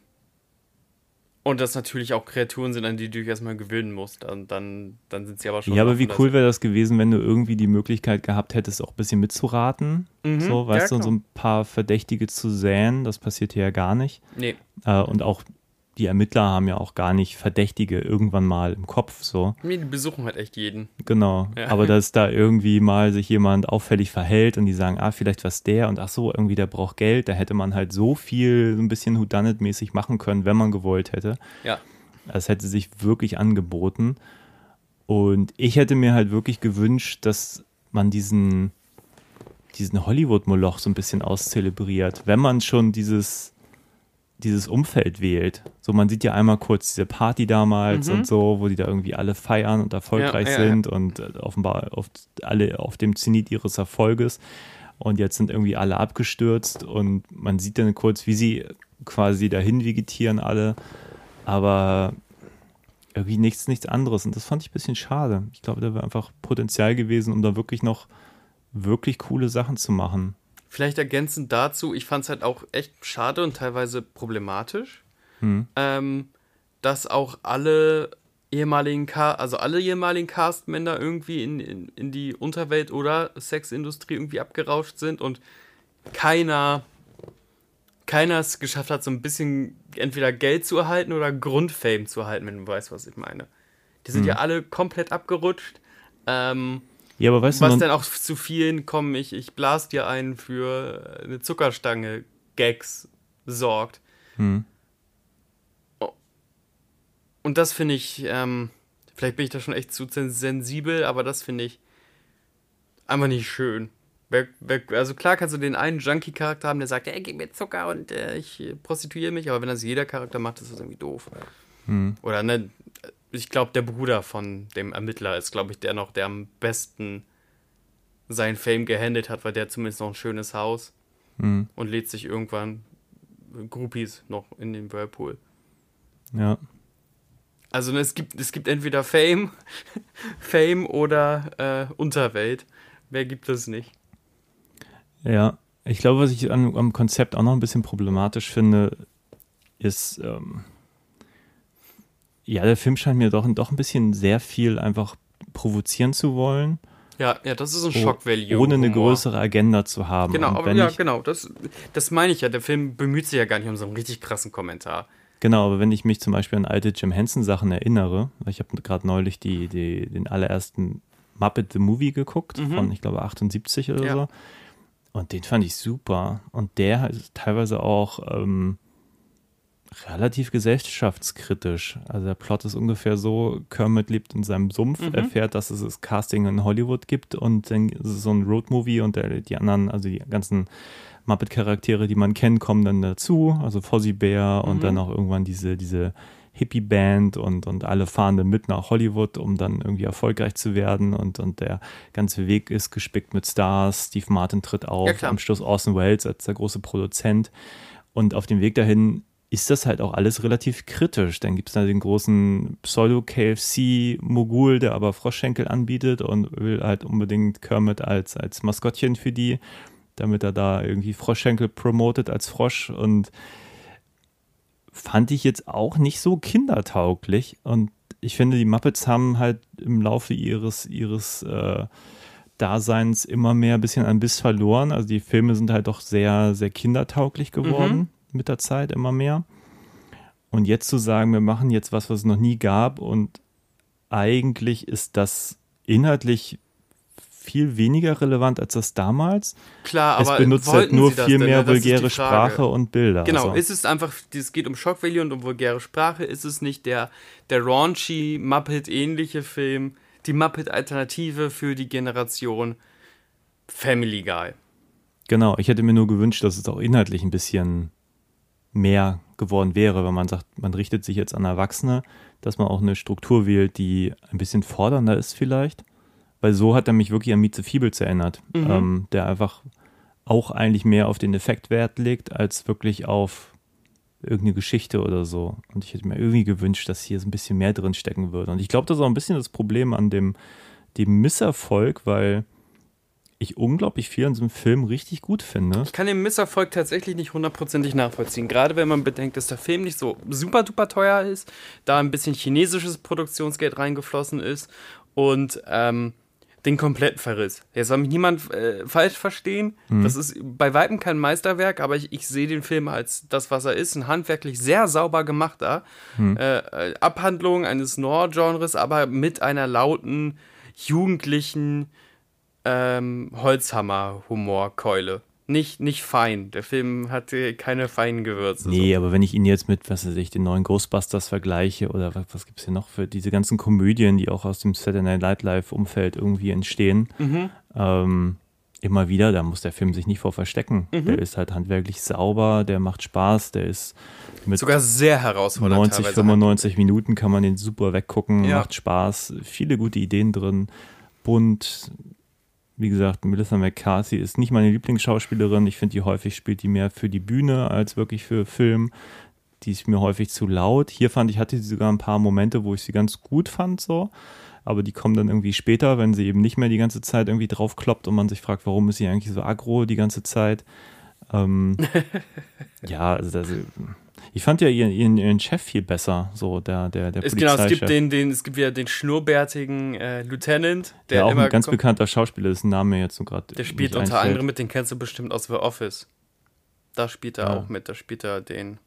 und das natürlich auch Kreaturen sind, an die du dich erstmal gewöhnen musst. Und dann, dann sind sie aber schon. ja, aber wie cool wäre das gewesen, wenn du irgendwie die Möglichkeit gehabt hättest, auch ein bisschen mitzuraten. Mhm, So, weißt ja, du, und so ein paar Verdächtige zu säen, das passiert hier ja gar nicht. Nee, Äh, und auch die Ermittler haben ja auch gar nicht Verdächtige irgendwann mal im Kopf, so. nee, die besuchen halt echt jeden. Genau. Ja. Aber dass da irgendwie mal sich jemand auffällig verhält und die sagen, ah, vielleicht was der und ach so, irgendwie der braucht Geld, da hätte man halt so viel so ein bisschen Whodunit-mäßig machen können, wenn man gewollt hätte. Ja. Das hätte sich wirklich angeboten. Und ich hätte mir halt wirklich gewünscht, dass man diesen, diesen Hollywood-Moloch so ein bisschen auszelebriert, wenn man schon dieses, dieses Umfeld wählt. So, man sieht ja einmal kurz diese Party damals Mhm. und so, wo die da irgendwie alle feiern und erfolgreich Ja, ja, ja. sind und äh, offenbar auf, alle auf dem Zenit ihres Erfolges. Und jetzt sind irgendwie alle abgestürzt und man sieht dann kurz, wie sie quasi dahin vegetieren alle, aber irgendwie nichts, nichts anderes. Und das fand ich ein bisschen schade. Ich glaube, da wäre einfach Potenzial gewesen, um da wirklich noch wirklich coole Sachen zu machen. Vielleicht ergänzend dazu, ich fand es halt auch echt schade und teilweise problematisch, Hm. ähm, dass auch alle ehemaligen Ca also alle ehemaligen Castmänner irgendwie in, in, in die Unterwelt oder Sexindustrie irgendwie abgerauscht sind und keiner keiner es geschafft hat, so ein bisschen entweder Geld zu erhalten oder Grundfame zu erhalten, wenn du weißt, was ich meine. Die sind Hm. ja alle komplett abgerutscht. Ähm, Ja, aber weißt was du, dann noch, auch zu vielen kommen, ich, ich blas dir einen für eine Zuckerstange Gags sorgt. hm. Und das finde ich, ähm, vielleicht bin ich da schon echt zu sen- sensibel, aber das finde ich einfach nicht schön. Also klar kannst du den einen Junkie-Charakter haben, der sagt, ey, gib mir Zucker und äh, ich prostituiere mich, aber wenn das jeder Charakter macht, ist das irgendwie doof. Hm. Oder ne, ich glaube, der Bruder von dem Ermittler ist, glaube ich, der noch, der am besten sein Fame gehandelt hat, weil der zumindest noch ein schönes Haus Hm. und lädt sich irgendwann Groupies noch in den Whirlpool. ja. Also ne, es gibt, es gibt entweder Fame, *laughs* Fame oder äh, Unterwelt. Mehr gibt es nicht. Ja, ich glaube, was ich an, am Konzept auch noch ein bisschen problematisch finde, ist, ähm, ja, der Film scheint mir doch, doch ein bisschen sehr viel einfach provozieren zu wollen, Ja, ja, das ist ein oh- Shock-Value. ohne eine Humor. größere Agenda zu haben. Genau, aber ja, genau. Das, das meine ich ja. Der Film bemüht sich ja gar nicht um so einen richtig krassen Kommentar. Genau, aber wenn ich mich zum Beispiel an alte Jim Henson Sachen erinnere, weil ich habe gerade neulich die, die, den allerersten Muppet the Movie geguckt, Mhm. von ich glaube 78 oder Ja. so. Und den fand ich super. Und der ist teilweise auch ähm, relativ gesellschaftskritisch. Also der Plot ist ungefähr so, Kermit lebt in seinem Sumpf, Mhm. erfährt, dass es das Casting in Hollywood gibt und dann ist es so ein Roadmovie und der, die anderen, also die ganzen Muppet-Charaktere, die man kennt, kommen dann dazu. Also Fozzie Bear und Mhm. dann auch irgendwann diese, diese Hippie-Band und, und alle fahren dann mit nach Hollywood, um dann irgendwie erfolgreich zu werden und, und der ganze Weg ist gespickt mit Stars. Steve Martin tritt auf, Ja, am Schluss Orson Welles als der große Produzent und auf dem Weg dahin ist das halt auch alles relativ kritisch. Dann gibt es da den großen Pseudo-KFC-Mogul, der aber Froschschenkel anbietet und will halt unbedingt Kermit als, als Maskottchen für die, damit er da irgendwie Froschschenkel promotet als Frosch und fand ich jetzt auch nicht so kindertauglich und ich finde, die Muppets haben halt im Laufe ihres, ihres äh, Daseins immer mehr ein bisschen an Biss verloren. Also die Filme sind halt doch sehr, sehr kindertauglich geworden mit der Zeit, immer mehr. Und jetzt zu sagen, wir machen jetzt was, was es noch nie gab und eigentlich ist das inhaltlich viel weniger relevant als das damals. Klar, aber es benutzt halt nur viel denn? mehr die vulgäre. Sprache und Bilder. Genau, Also, ist es einfach, es geht um Shock Value und um vulgäre Sprache, ist es nicht der, der raunchy, Muppet-ähnliche Film, die Muppet-Alternative für die Generation Family Guy. genau, ich hätte mir nur gewünscht, dass es auch inhaltlich ein bisschen mehr geworden wäre, wenn man sagt, man richtet sich jetzt an Erwachsene, dass man auch eine Struktur wählt, die ein bisschen fordernder ist vielleicht. Weil so hat er mich wirklich an Meet the Feebles erinnert, Mhm. ähm, der einfach auch eigentlich mehr auf den Effekt Wert legt, als wirklich auf irgendeine Geschichte oder so. Und ich hätte mir irgendwie gewünscht, dass hier so ein bisschen mehr drin stecken würde. Und ich glaube, das ist auch ein bisschen das Problem an dem, dem Misserfolg, weil ich unglaublich viel an diesem Film richtig gut finde. Ich kann den Misserfolg tatsächlich nicht hundertprozentig nachvollziehen. Gerade wenn man bedenkt, dass der Film nicht so super duper teuer ist, da ein bisschen chinesisches Produktionsgeld reingeflossen ist und ähm, den kompletten Verriss. Jetzt soll mich niemand äh, falsch verstehen. Das ist bei Weitem kein Meisterwerk, aber ich, ich sehe den Film als das, was er ist. Ein handwerklich sehr sauber gemachter äh, äh, Abhandlung eines Noir-Genres, aber mit einer lauten, jugendlichen ähm, Holzhammer-Humorkeule. Nicht, nicht fein. Der Film hatte keine feinen Gewürze. Nee, aber wenn ich ihn jetzt mit, was weiß ich, den neuen Ghostbusters vergleiche oder was, was gibt es hier noch für diese ganzen Komödien, die auch aus dem Saturday Night Live-Umfeld irgendwie entstehen, ähm, immer wieder, da muss der Film sich nicht vor verstecken. Der ist halt handwerklich sauber, der macht Spaß, der ist mit So. Sogar sehr herausfordernd 90, teilweise. 95 Minuten kann man den super weggucken, Ja. macht Spaß, viele gute Ideen drin, bunt. Wie gesagt, Melissa McCarthy ist nicht meine Lieblingsschauspielerin. Ich finde, die häufig spielt die mehr für die Bühne als wirklich für Film. Die ist mir häufig zu laut. Hier fand ich, hatte sie sogar ein paar Momente, wo ich sie ganz gut fand, so. Aber die kommen dann irgendwie später, wenn sie eben nicht mehr die ganze Zeit irgendwie drauf kloppt und man sich fragt, warum ist sie eigentlich so aggro die ganze Zeit. Ähm, *laughs* ja, also das, ich fand ja ihren, ihren, ihren Chef viel besser, so der, der, der Es, genau, es gibt den, den, es gibt wieder den schnurrbärtigen äh, Lieutenant, der der auch immer ein ganz bekannter Schauspieler ist, ein Name jetzt so gerade. Der spielt unter einfällt. anderem mit, den kennst du bestimmt aus The Office. Da spielt er Ja. auch mit, da spielt er den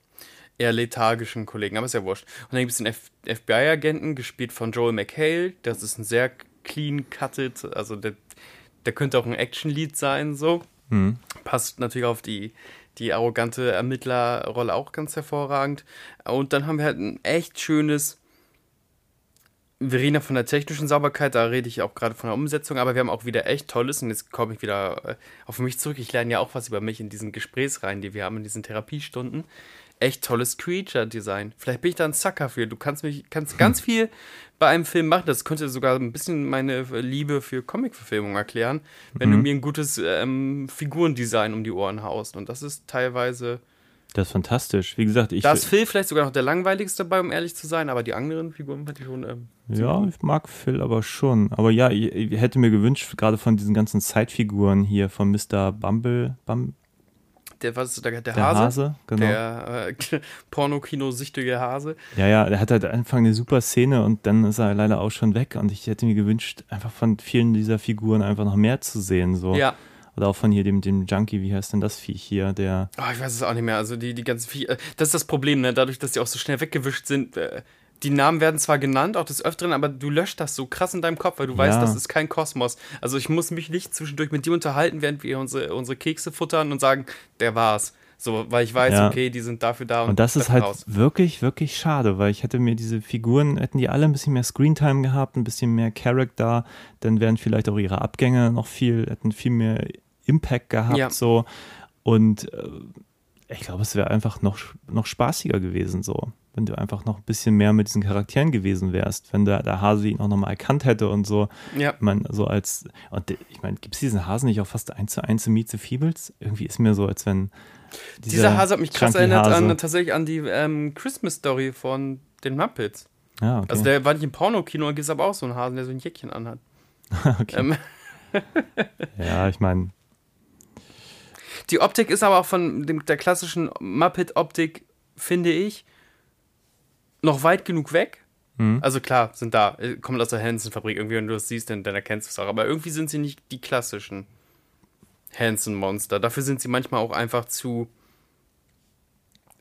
eher lethargischen Kollegen, aber ist ja wurscht. Und dann gibt es den FBI-Agenten, gespielt von Joel McHale. Das ist ein sehr clean cutted, also der, der könnte auch ein Action-Lied sein, so. Mhm. Passt natürlich auf die, die arrogante Ermittlerrolle auch ganz hervorragend. Und dann haben wir halt ein echt schönes. Wir reden ja von der technischen Sauberkeit, da rede ich auch gerade von der Umsetzung, aber wir haben auch wieder echt Tolles und jetzt komme ich wieder äh, auf mich zurück. Ich lerne ja auch was über mich in diesen Gesprächsreihen, die wir haben, in diesen Therapiestunden. Echt tolles Creature-Design. Vielleicht bin ich da ein Sucker für. Du kannst mich, kannst ganz viel bei einem Film machen. Das könnte sogar ein bisschen meine Liebe für Comic-Verfilmung erklären, wenn du mir ein gutes ähm, Figurendesign um die Ohren haust. Und das ist teilweise. Das ist fantastisch. Wie gesagt, ich, Da ist Phil vielleicht sogar noch der langweiligste dabei, um ehrlich zu sein, aber die anderen Figuren fand ich schon. Ähm, ja, ich mag Phil aber schon. Aber ja, ich, ich hätte mir gewünscht, gerade von diesen ganzen Zeitfiguren hier von Mr. Bumble, Bum, der, was ist der, der, der Hase? Hase, genau. Der äh, *laughs* Pornokino-süchtige Hase. Ja, ja, der hat halt Anfang eine super Szene und dann ist er leider auch schon weg. Und ich hätte mir gewünscht, einfach von vielen dieser Figuren einfach noch mehr zu sehen. So. Ja. Oder auch von hier dem, dem Junkie, wie heißt denn das Viech hier, der. Oh, ich weiß es auch nicht mehr. Also die, die ganzen Vie äh, Das ist das Problem, ne? Dadurch, dass die auch so schnell weggewischt sind. Äh, die Namen werden zwar genannt, auch des Öfteren, aber du löscht das so krass in deinem Kopf, weil du weißt, Ja. das ist kein Kosmos. Also ich muss mich nicht zwischendurch mit dir unterhalten, während wir unsere, unsere Kekse futtern und sagen, der war's. So, weil ich weiß, Ja. okay, die sind dafür da. Und das ist halt raus. wirklich, wirklich schade, weil ich hätte mir diese Figuren, hätten die alle ein bisschen mehr Screentime gehabt, ein bisschen mehr Character, dann wären vielleicht auch ihre Abgänge noch viel, hätten viel mehr Impact gehabt, Ja. so. Und äh, ich glaube, es wäre einfach noch, noch spaßiger gewesen, so. Wenn du einfach noch ein bisschen mehr mit diesen Charakteren gewesen wärst, wenn der, der Hase ihn auch nochmal erkannt hätte und so. Ja. Ich meine, so als, und ich meine, gibt es diesen Hasen nicht auch fast eins zu eins in Meet the Feebles? Irgendwie ist mir so, als wenn. Dieser Hase hat mich krass erinnert an tatsächlich an die ähm, Christmas-Story von den Muppets. Ja, okay. Also der war nicht im Pornokino, da gibt es aber auch so einen Hasen, der so ein Jäckchen anhat. *laughs* okay. Ähm, *laughs* Ja, ich meine, Die Optik ist aber auch von dem, der klassischen Muppet-Optik, finde ich, noch weit genug weg. Mhm. Also klar, sind da, äh, kommen aus der Hansen-Fabrik. Irgendwie, wenn du das siehst, dann, dann erkennst du es auch. Aber irgendwie sind sie nicht die klassischen Hansen-Monster. Dafür sind sie manchmal auch einfach zu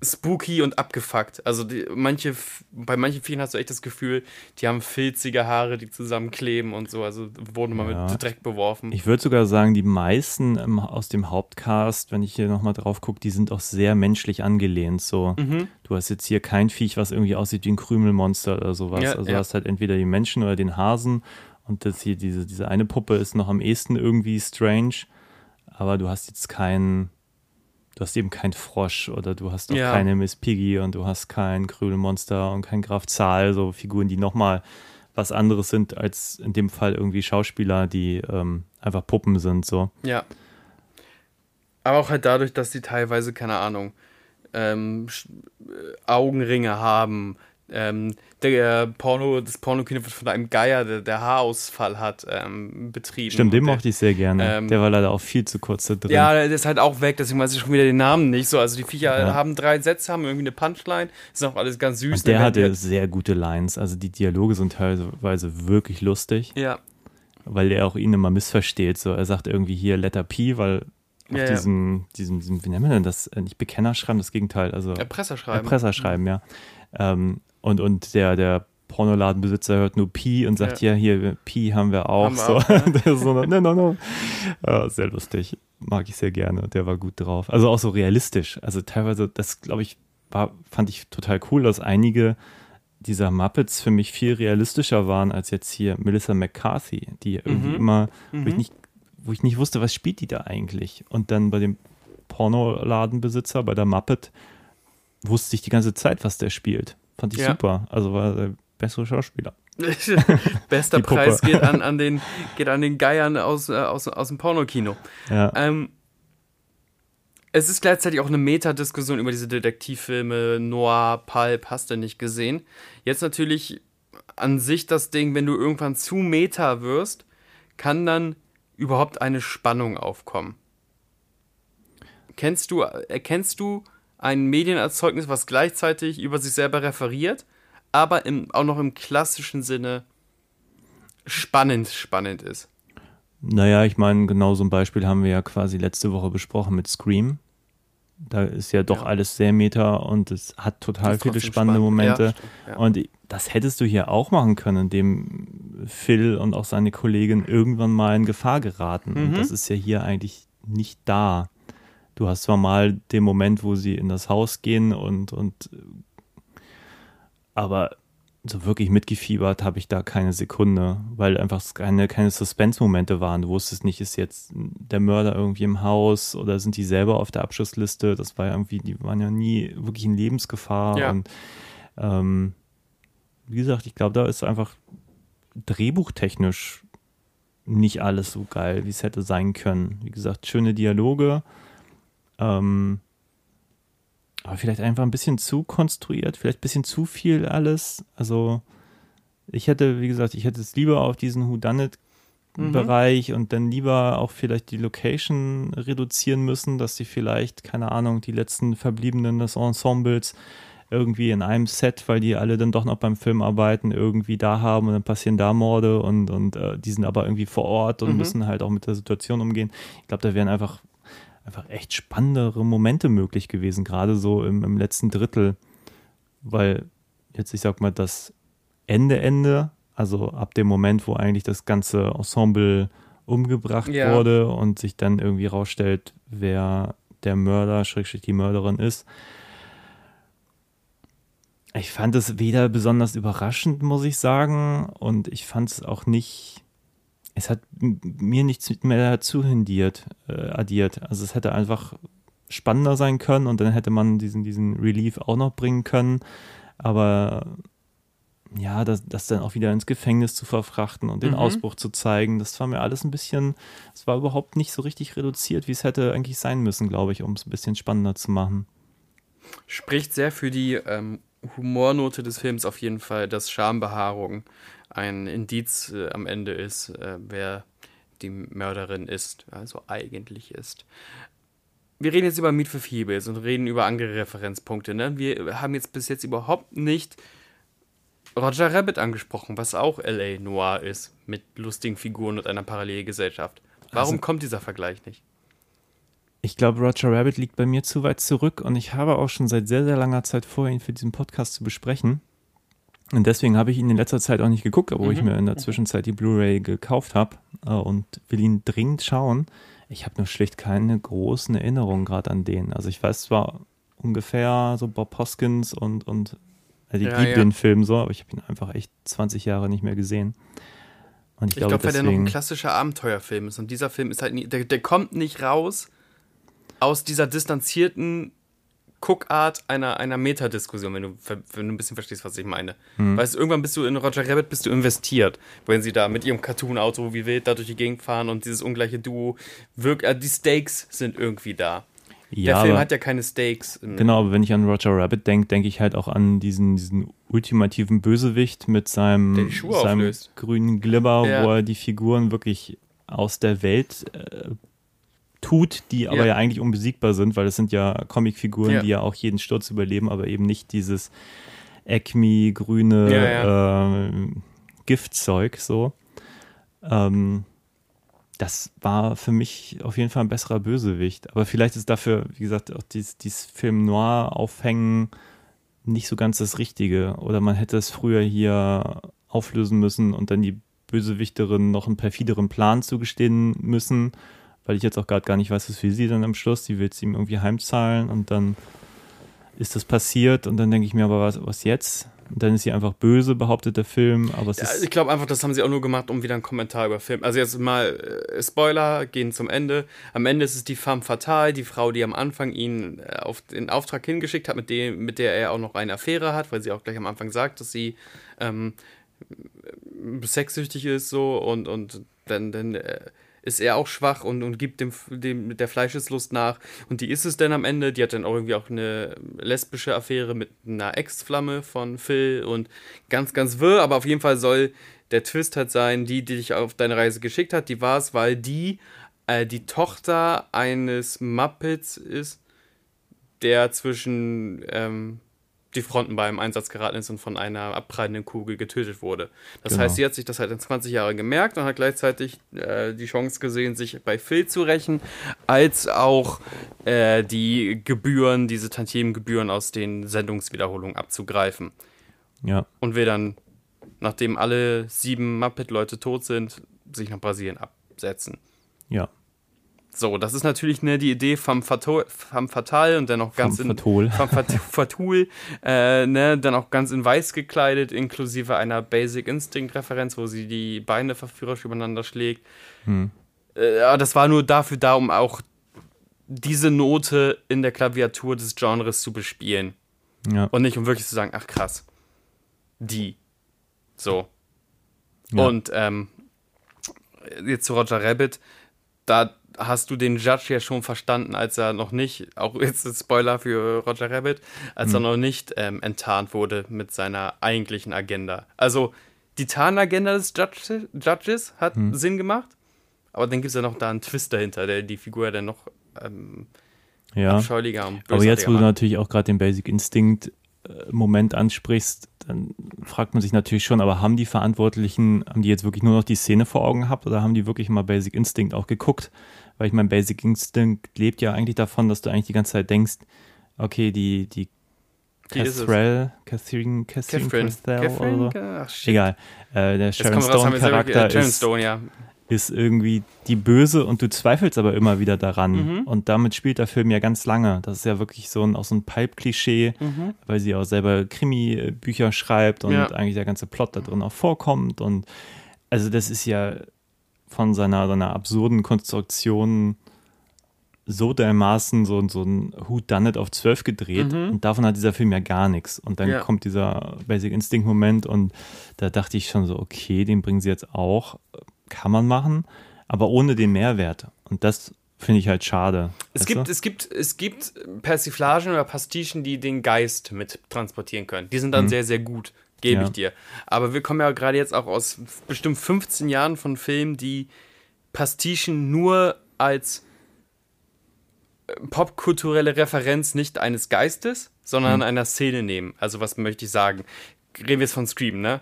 spooky und abgefuckt. Also die, manche, bei manchen Vielen hast du echt das Gefühl, die haben filzige Haare, die zusammenkleben und so. Also wurden mal Ja. mit Dreck beworfen. Ich würde sogar sagen, die meisten ähm, aus dem Hauptcast, wenn ich hier nochmal drauf gucke, die sind auch sehr menschlich angelehnt. So, Mhm. du hast jetzt hier kein Viech, was irgendwie aussieht wie ein Krümelmonster oder sowas. Ja, also du ja. hast halt entweder die Menschen oder den Hasen. Und das hier, diese, diese eine Puppe ist noch am ehesten irgendwie strange. Aber du hast jetzt keinen, du hast eben keinen Frosch oder du hast auch Ja. keine Miss Piggy und du hast kein Krümelmonster und kein Graf Zahl, so Figuren, die nochmal was anderes sind als in dem Fall irgendwie Schauspieler, die ähm, einfach Puppen sind, so. Ja. Aber auch halt dadurch, dass sie teilweise, keine Ahnung, ähm, äh, Augenringe haben. Ähm, der Porno, das Pornokino wird von einem Geier, der, der Haarausfall hat, ähm, betrieben. Stimmt, den mochte ich sehr gerne. ähm, der war leider auch viel zu kurz da drin. Ja, der ist halt auch weg, deswegen weiß ich schon wieder den Namen nicht. So, also die Viecher Ja. haben drei Sätze, haben irgendwie eine Punchline, ist auch alles ganz süß. und der hatte sehr gute Lines. Also die Dialoge sind teilweise wirklich lustig, Ja, weil er auch ihn immer missversteht. So, er sagt irgendwie hier Letter P, weil auf Ja, ja. diesem, diesem, diesem, wie nennt man denn das? Äh, Nicht Bekennerschreiben, das Gegenteil. Also Erpresserschreiben. Erpresserschreiben, ja. Ähm, und, und der, der Pornoladenbesitzer hört nur Pi und sagt, ja, hier, Pi haben wir auch. Haben wir so. auch, *laughs* ja. der ist so, no, no, no. Ja, sehr lustig. Mag ich sehr gerne. Der war gut drauf. Also auch so realistisch. Also teilweise, das glaube ich, war, fand ich total cool, dass einige dieser Muppets für mich viel realistischer waren als jetzt hier Melissa McCarthy, die irgendwie Mhm. immer, wo, ich Mhm. nicht, wo ich nicht wusste, was spielt die da eigentlich. Und dann bei dem Pornoladenbesitzer, bei der Muppet, wusste ich die ganze Zeit, was der spielt. Fand ich Ja. super. Also war der bessere Schauspieler. *laughs* Bester. Preis geht an, an, den, geht an den Geiern aus, äh, aus, aus dem Pornokino. Ja. Ähm, es ist gleichzeitig auch eine Metadiskussion über diese Detektivfilme, Noir, Pulp, hast du nicht gesehen. Jetzt natürlich an sich das Ding, wenn du irgendwann zu Meta wirst, kann dann überhaupt eine Spannung aufkommen. Kennst du, erkennst du ein Medienerzeugnis, was gleichzeitig über sich selber referiert, aber im, auch noch im klassischen Sinne spannend, spannend ist? Naja, ich meine, genau so ein Beispiel haben wir ja quasi letzte Woche besprochen mit Scream. Da ist ja doch Ja. alles sehr meta und es hat total viele spannende spannend. Momente. Ja, stimmt, ja. Und das hättest du hier auch machen können, indem Phil und auch seine Kollegin irgendwann mal in Gefahr geraten. Und Mhm. das ist ja hier eigentlich nicht da. Du hast zwar mal den Moment, wo sie in das Haus gehen und, und aber so wirklich mitgefiebert habe ich da keine Sekunde, weil einfach keine, keine Suspense-Momente waren. Du wusstest nicht, ist jetzt der Mörder irgendwie im Haus oder sind die selber auf der Abschussliste? Das war ja irgendwie, die waren ja nie wirklich in Lebensgefahr. Ja. Und ähm, wie gesagt, ich glaube, da ist einfach drehbuchtechnisch nicht alles so geil, wie es hätte sein können. Wie gesagt, schöne Dialoge, ähm, aber vielleicht einfach ein bisschen zu konstruiert, vielleicht ein bisschen zu viel alles. Also ich hätte, wie gesagt, ich hätte es lieber auf diesen Whodunit-Bereich und dann lieber auch vielleicht die Location reduzieren müssen, dass sie vielleicht, keine Ahnung, die letzten Verbliebenen des Ensembles irgendwie in einem Set, weil die alle dann doch noch beim Film arbeiten, irgendwie da haben und dann passieren da Morde und, und äh, die sind aber irgendwie vor Ort und Mhm. müssen halt auch mit der Situation umgehen. Ich glaube, da wären einfach, einfach echt spannendere Momente möglich gewesen, gerade so im, im letzten Drittel, weil jetzt, ich sag mal, das Ende, Ende, also ab dem Moment, wo eigentlich das ganze Ensemble umgebracht Ja. wurde und sich dann irgendwie rausstellt, wer der Mörder, Schrägstrich die Mörderin ist, ich fand es weder besonders überraschend, muss ich sagen, und ich fand es auch nicht. Es hat mir nichts mehr dazu hindiert, äh, addiert. Also es hätte einfach spannender sein können und dann hätte man diesen, diesen Relief auch noch bringen können. Aber ja, das, das dann auch wieder ins Gefängnis zu verfrachten und den Mhm. Ausbruch zu zeigen, das war mir alles ein bisschen, es war überhaupt nicht so richtig reduziert, wie es hätte eigentlich sein müssen, glaube ich, um es ein bisschen spannender zu machen. Spricht sehr für die ähm, Humornote des Films auf jeden Fall, dass Schambehaarung ein Indiz äh, am Ende ist, äh, wer die Mörderin ist, also eigentlich ist. Wir reden jetzt über Meet for Feebles und reden über andere Referenzpunkte. Ne? Wir haben jetzt bis jetzt überhaupt nicht Roger Rabbit angesprochen, was auch LA Noir ist, mit lustigen Figuren und einer Parallelgesellschaft. Warum Also- kommt dieser Vergleich nicht? Ich glaube, Roger Rabbit liegt bei mir zu weit zurück und ich habe auch schon seit sehr, sehr langer Zeit vor, ihn für diesen Podcast zu besprechen. Und deswegen habe ich ihn in letzter Zeit auch nicht geguckt, obwohl mhm. ich mir in der Zwischenzeit die Blu-ray gekauft habe äh, und will ihn dringend schauen. Ich habe nur schlicht keine großen Erinnerungen gerade an den. Also ich weiß zwar ungefähr so Bob Hoskins und, und also ich ja, liebe ja. den Film so, aber ich habe ihn einfach echt 20 Jahre nicht mehr gesehen. Und ich, ich glaube, glaub, weil der noch ein klassischer Abenteuerfilm ist. Und dieser Film ist halt nie, der, der kommt nicht raus aus dieser distanzierten Cookart einer, einer Metadiskussion, wenn du, wenn du ein bisschen verstehst, was ich meine. Mhm. Weißt du, irgendwann bist du in Roger Rabbit bist du investiert, wenn sie da mit ihrem Cartoon-Auto wie wild da durch die Gegend fahren und dieses ungleiche Duo wirkt, äh, die Stakes sind irgendwie da. Ja, der Film aber, hat ja keine Stakes. Genau, aber wenn ich an Roger Rabbit denke, denke ich halt auch an diesen, diesen ultimativen Bösewicht mit seinem, seinem grünen Glibber, ja. wo er die Figuren wirklich aus der Welt äh, tut, die aber ja. ja eigentlich unbesiegbar sind, weil es sind ja Comicfiguren, ja. die ja auch jeden Sturz überleben, aber eben nicht dieses Acme grüne ja, äh, Giftzeug so. Ähm, das war für mich auf jeden Fall ein besserer Bösewicht. Aber vielleicht ist dafür, wie gesagt, auch dieses, dieses Film Noir aufhängen nicht so ganz das Richtige. Oder man hätte es früher hier auflösen müssen und dann die Bösewichterin noch einen perfideren Plan zugestehen müssen weil ich jetzt auch gerade gar nicht weiß, was für sie dann am Schluss. Die will es ihm irgendwie heimzahlen und dann ist das passiert und dann denke ich mir aber, was, was jetzt? Und dann ist sie einfach böse, behauptet der Film. Aber ja, ich glaube einfach, das haben sie auch nur gemacht, um wieder einen Kommentar über Film. Also jetzt mal äh, Spoiler, gehen zum Ende. Am Ende ist es die femme fatale, die Frau, die am Anfang ihn äh, auf den Auftrag hingeschickt hat, mit, dem, mit der er auch noch eine Affäre hat, weil sie auch gleich am Anfang sagt, dass sie ähm, sexsüchtig ist so und, und dann, dann äh, ist er auch schwach und, und gibt dem, dem der Fleischeslust nach. Und die ist es dann am Ende. Die hat dann auch irgendwie auch eine lesbische Affäre mit einer Ex-Flamme von Phil und ganz, ganz wirr. Aber auf jeden Fall soll der Twist halt sein, die, die dich auf deine Reise geschickt hat, die war es, weil die äh, die Tochter eines Muppets ist, der zwischen ähm, die Fronten beim Einsatz geraten ist und von einer abprallenden Kugel getötet wurde. Das genau. heißt, sie hat sich das halt in 20 Jahren gemerkt und hat gleichzeitig äh, die Chance gesehen, sich bei Phil zu rächen, als auch äh, die Gebühren, diese Tantiemengebühren aus den Sendungswiederholungen abzugreifen. Ja. Und will dann, nachdem alle sieben Muppet-Leute tot sind, sich nach Brasilien absetzen. Ja. So, das ist natürlich ne, die Idee vom Fatal, vom Fatal und dann auch ganz vom in Fatul. *laughs* vom Fatul, äh, ne, dann auch ganz in weiß gekleidet, inklusive einer Basic Instinct Referenz, wo sie die Beine verführerisch übereinander schlägt. Hm. Äh, das war nur dafür da, um auch diese Note in der Klaviatur des Genres zu bespielen. Ja. Und nicht um wirklich zu sagen, ach krass, die. So. Ja. Und ähm, jetzt zu Roger Rabbit, da hast du den Judge ja schon verstanden, als er noch nicht, auch jetzt ein Spoiler für Roger Rabbit, als mhm. er noch nicht ähm, enttarnt wurde mit seiner eigentlichen Agenda. Also die Tarnagenda des Judge, Judges hat mhm. Sinn gemacht, aber dann gibt es ja noch da einen Twist dahinter, der die Figur dann noch ähm, ja. abscheulicher und Aber jetzt, wo du natürlich auch gerade den Basic Instinct Moment ansprichst, dann fragt man sich natürlich schon, aber haben die Verantwortlichen, haben die jetzt wirklich nur noch die Szene vor Augen gehabt oder haben die wirklich mal Basic Instinct auch geguckt? weil ich mein Basic Instinct lebt ja eigentlich davon, dass du eigentlich die ganze Zeit denkst, okay, die, die Catherine, Catherine, Catherine, Catherine, oder so. Ach, Egal. Äh, der Sharon Stone-Charakter äh, ist, Stone, ja. Ist irgendwie die Böse und du zweifelst aber immer wieder daran. Mhm. Und damit spielt der Film ja ganz lange. Das ist ja wirklich so ein, auch so ein Pipe-Klischee, mhm. weil sie auch selber Krimi-Bücher schreibt und ja. eigentlich der ganze Plot da drin auch vorkommt. Und also das ist ja von seiner, seiner absurden Konstruktion so dermaßen so, so ein Who Done It auf 12 gedreht mhm. und davon hat dieser Film ja gar nichts. Und dann ja. kommt dieser Basic Instinct Moment und da dachte ich schon so, okay, den bringen sie jetzt auch, kann man machen, aber ohne den Mehrwert. Und das finde ich halt schade. Es gibt, es, gibt, es gibt Persiflagen oder Pastichen, die den Geist mit transportieren können. Die sind dann mhm. sehr, sehr gut gebe ja. ich dir. Aber wir kommen ja gerade jetzt auch aus bestimmt 15 Jahren von Filmen, die Pastichen nur als äh, popkulturelle Referenz nicht eines Geistes, sondern mhm. einer Szene nehmen. Also was möchte ich sagen? Reden wir jetzt von Scream, ne?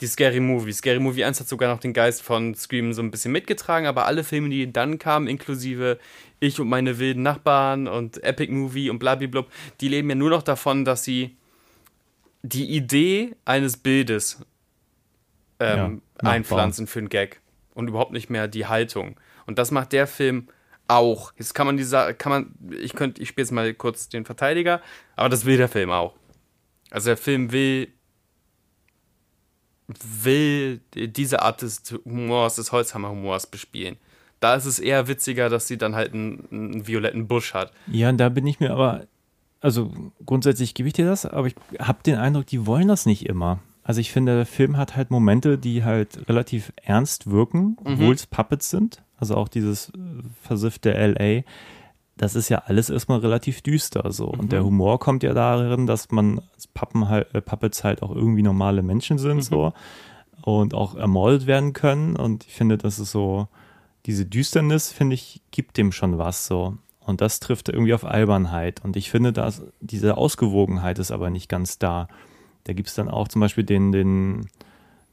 Die Scary Movie. Scary Movie 1 hat sogar noch den Geist von Scream so ein bisschen mitgetragen, aber alle Filme, die dann kamen, inklusive Ich und meine wilden Nachbarn und Epic Movie und blablabla, die leben ja nur noch davon, dass sie die Idee eines Bildes ähm, ja, einpflanzen für einen Gag und überhaupt nicht mehr die Haltung. Und das macht der Film auch. Jetzt kann man diese, kann man, ich könnte, ich spiele jetzt mal kurz den Verteidiger, aber das will der Film auch. Also der Film will will diese Art des Humors, des Holzhammer-Humors bespielen. Da ist es eher witziger, dass sie dann halt einen, einen violetten Busch hat. Ja, da bin ich mir aber, also grundsätzlich gebe ich dir das, aber ich habe den Eindruck, die wollen das nicht immer. Also ich finde, der Film hat halt Momente, die halt relativ ernst wirken, mhm. obwohl es Puppets sind. Also auch dieses äh, versiffte LA. Das ist ja alles erstmal relativ düster so. Mhm. Und der mhm. Humor kommt ja darin, dass man als Pappen halt, äh, Puppets halt auch irgendwie normale Menschen sind mhm. so und auch ermordet werden können. Und ich finde, das ist so, diese Düsternis, finde ich, gibt dem schon was so. Und das trifft irgendwie auf Albernheit. Und ich finde, dass diese Ausgewogenheit ist aber nicht ganz da. Da gibt es dann auch zum Beispiel den, den,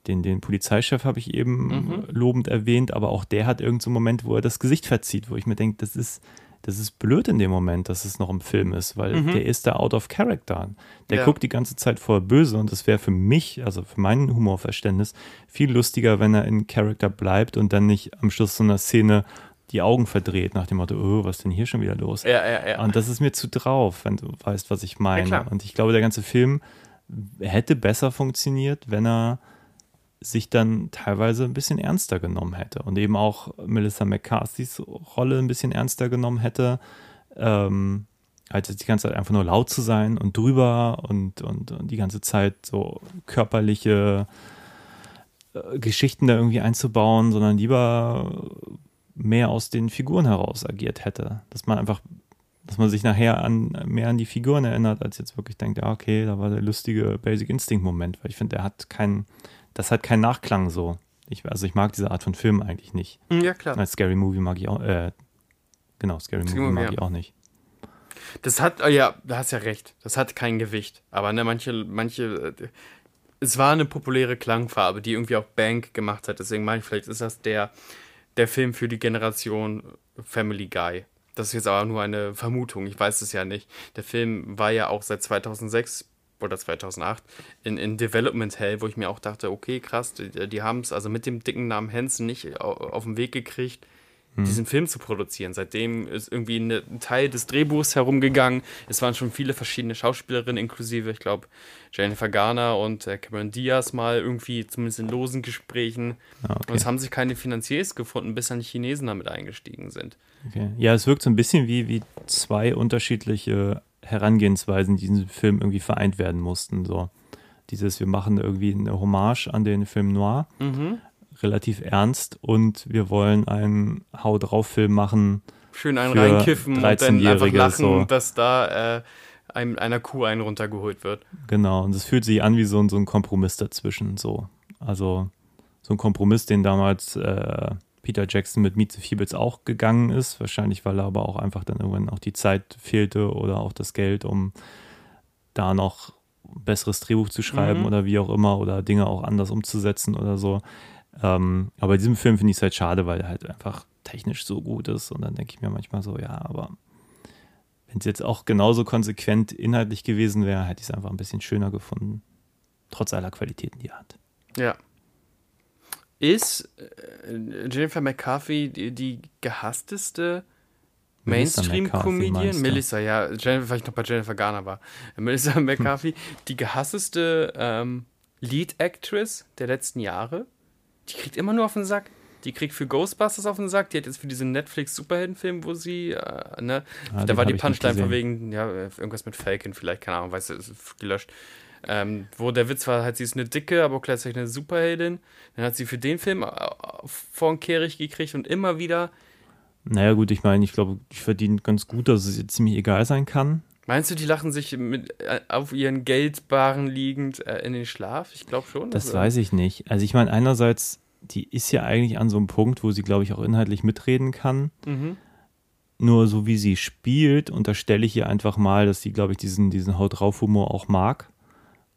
den, den Polizeichef, habe ich eben mhm. lobend erwähnt, aber auch der hat irgendeinen so Moment, wo er das Gesicht verzieht, wo ich mir denke, das ist, das ist blöd in dem Moment, dass es noch im Film ist, weil mhm. der ist da out of character. Der ja. guckt die ganze Zeit voll böse und das wäre für mich, also für mein Humorverständnis, viel lustiger, wenn er in Character bleibt und dann nicht am Schluss so einer Szene die Augen verdreht nach dem Motto, oh, was ist denn hier schon wieder los? Ja, ja, ja. Und das ist mir zu drauf, wenn du weißt, was ich meine. Und ich glaube, der ganze Film hätte besser funktioniert, wenn er sich dann teilweise ein bisschen ernster genommen hätte und eben auch Melissa McCarthy's Rolle ein bisschen ernster genommen hätte, ähm, als die ganze Zeit einfach nur laut zu sein und drüber und, und, und die ganze Zeit so körperliche äh, Geschichten da irgendwie einzubauen, sondern lieber mehr aus den Figuren heraus agiert hätte. Dass man einfach dass man sich nachher an, mehr an die Figuren erinnert, als jetzt wirklich denkt, ja, okay, da war der lustige Basic Instinct-Moment, weil ich finde, der hat keinen, das hat keinen Nachklang so. Ich, also ich mag diese Art von Film eigentlich nicht. Hm, ja, klar. Als Scary Movie mag ich auch, äh, genau, Scary Movie mag ja. ich auch nicht. Das hat, oh ja, da hast ja recht, das hat kein Gewicht. Aber ne, manche, manche, äh, es war eine populäre Klangfarbe, die irgendwie auch Bank gemacht hat. Deswegen meine ich, vielleicht ist das der, der Film für die Generation Family Guy. Das ist jetzt aber nur eine Vermutung, ich weiß es ja nicht. Der Film war ja auch seit 2006 oder 2008 in, in Development Hell, wo ich mir auch dachte, okay, krass, die, die haben es also mit dem dicken Namen Hansen nicht auf den Weg gekriegt, hm. diesen Film zu produzieren. Seitdem ist irgendwie eine, ein Teil des Drehbuchs herumgegangen. Es waren schon viele verschiedene Schauspielerinnen, inklusive, ich glaube, Jennifer Garner und äh, Cameron Diaz mal irgendwie, zumindest in losen Gesprächen. Ah, okay. Und es haben sich keine Finanziers gefunden, bis dann die Chinesen damit eingestiegen sind. Okay. Ja, es wirkt so ein bisschen wie, wie zwei unterschiedliche Herangehensweisen, die in diesem Film irgendwie vereint werden mussten. So dieses, wir machen irgendwie eine Hommage an den Film Noir, mhm relativ ernst und wir wollen einen Hau drauf Film machen. Schön einen reinkiffen und dann einfach lachen, so. dass da äh, einem, einer Kuh einen runtergeholt wird. Genau, und es fühlt sich an wie so, so ein Kompromiss dazwischen. So. Also so ein Kompromiss, den damals äh, Peter Jackson mit Meet the Feebles auch gegangen ist. Wahrscheinlich, weil er aber auch einfach dann irgendwann auch die Zeit fehlte oder auch das Geld, um da noch besseres Drehbuch zu schreiben mhm. oder wie auch immer oder Dinge auch anders umzusetzen oder so. Ähm, aber bei diesem Film finde ich es halt schade, weil er halt einfach technisch so gut ist. Und dann denke ich mir manchmal so, ja, aber wenn es jetzt auch genauso konsequent inhaltlich gewesen wäre, hätte ich es einfach ein bisschen schöner gefunden. Trotz aller Qualitäten, die er hat. Ja. Ist äh, Jennifer McCarthy die, die gehassteste Mainstream-Comedian? Melissa, ja, Jennifer, weil ich noch bei Jennifer Garner war. *laughs* Melissa McCarthy, die gehassteste ähm, Lead-Actress der letzten Jahre? die kriegt immer nur auf den Sack. Die kriegt für Ghostbusters auf den Sack. Die hat jetzt für diesen Netflix-Superheldenfilm, wo sie, äh, ne, ah, da war die Punchline von wegen, ja, irgendwas mit Falcon vielleicht, keine Ahnung, weißt du, ist gelöscht. Ähm, wo der Witz war, halt, sie ist eine dicke, aber auch gleichzeitig eine Superheldin. Dann hat sie für den Film äh, vor Kehrig gekriegt und immer wieder. Naja, gut, ich meine, ich glaube, ich verdiene ganz gut, dass es ihr ziemlich egal sein kann. Meinst du, die lachen sich mit, äh, auf ihren Geldbaren liegend äh, in den Schlaf? Ich glaube schon. Das also. weiß ich nicht. Also ich meine, einerseits, die ist ja eigentlich an so einem Punkt, wo sie, glaube ich, auch inhaltlich mitreden kann. Mhm. Nur so wie sie spielt, unterstelle ich ihr einfach mal, dass sie, glaube ich, diesen, diesen Haut drauf Humor auch mag.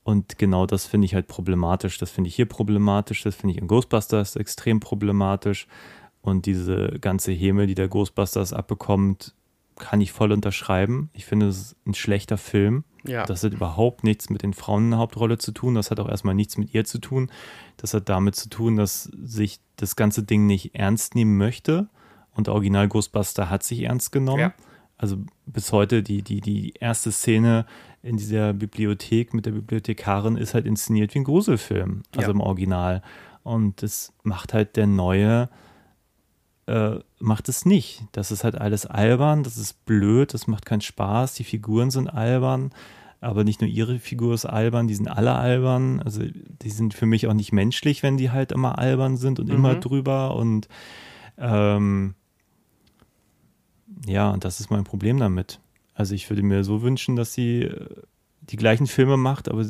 Und genau das finde ich halt problematisch. Das finde ich hier problematisch, das finde ich in Ghostbusters extrem problematisch. Und diese ganze Häme, die der Ghostbusters abbekommt, kann ich voll unterschreiben. Ich finde, es ist ein schlechter Film. Ja. Das hat überhaupt nichts mit den Frauen in der Hauptrolle zu tun. Das hat auch erstmal nichts mit ihr zu tun. Das hat damit zu tun, dass sich das ganze Ding nicht ernst nehmen möchte. Und Original Ghostbuster hat sich ernst genommen. Ja. Also bis heute die, die, die erste Szene in dieser Bibliothek mit der Bibliothekarin ist halt inszeniert wie ein Gruselfilm, also Ja. im Original. Und das macht halt der neue, äh, macht es nicht. Das ist halt alles albern, das ist blöd, das macht keinen Spaß, die Figuren sind albern, aber nicht nur ihre Figur ist albern, die sind alle albern. Also die sind für mich auch nicht menschlich, wenn die halt immer albern sind und immer Mhm. drüber und ähm, ja, und das ist mein Problem damit. Also ich würde mir so wünschen, dass sie äh, die gleichen Filme macht, aber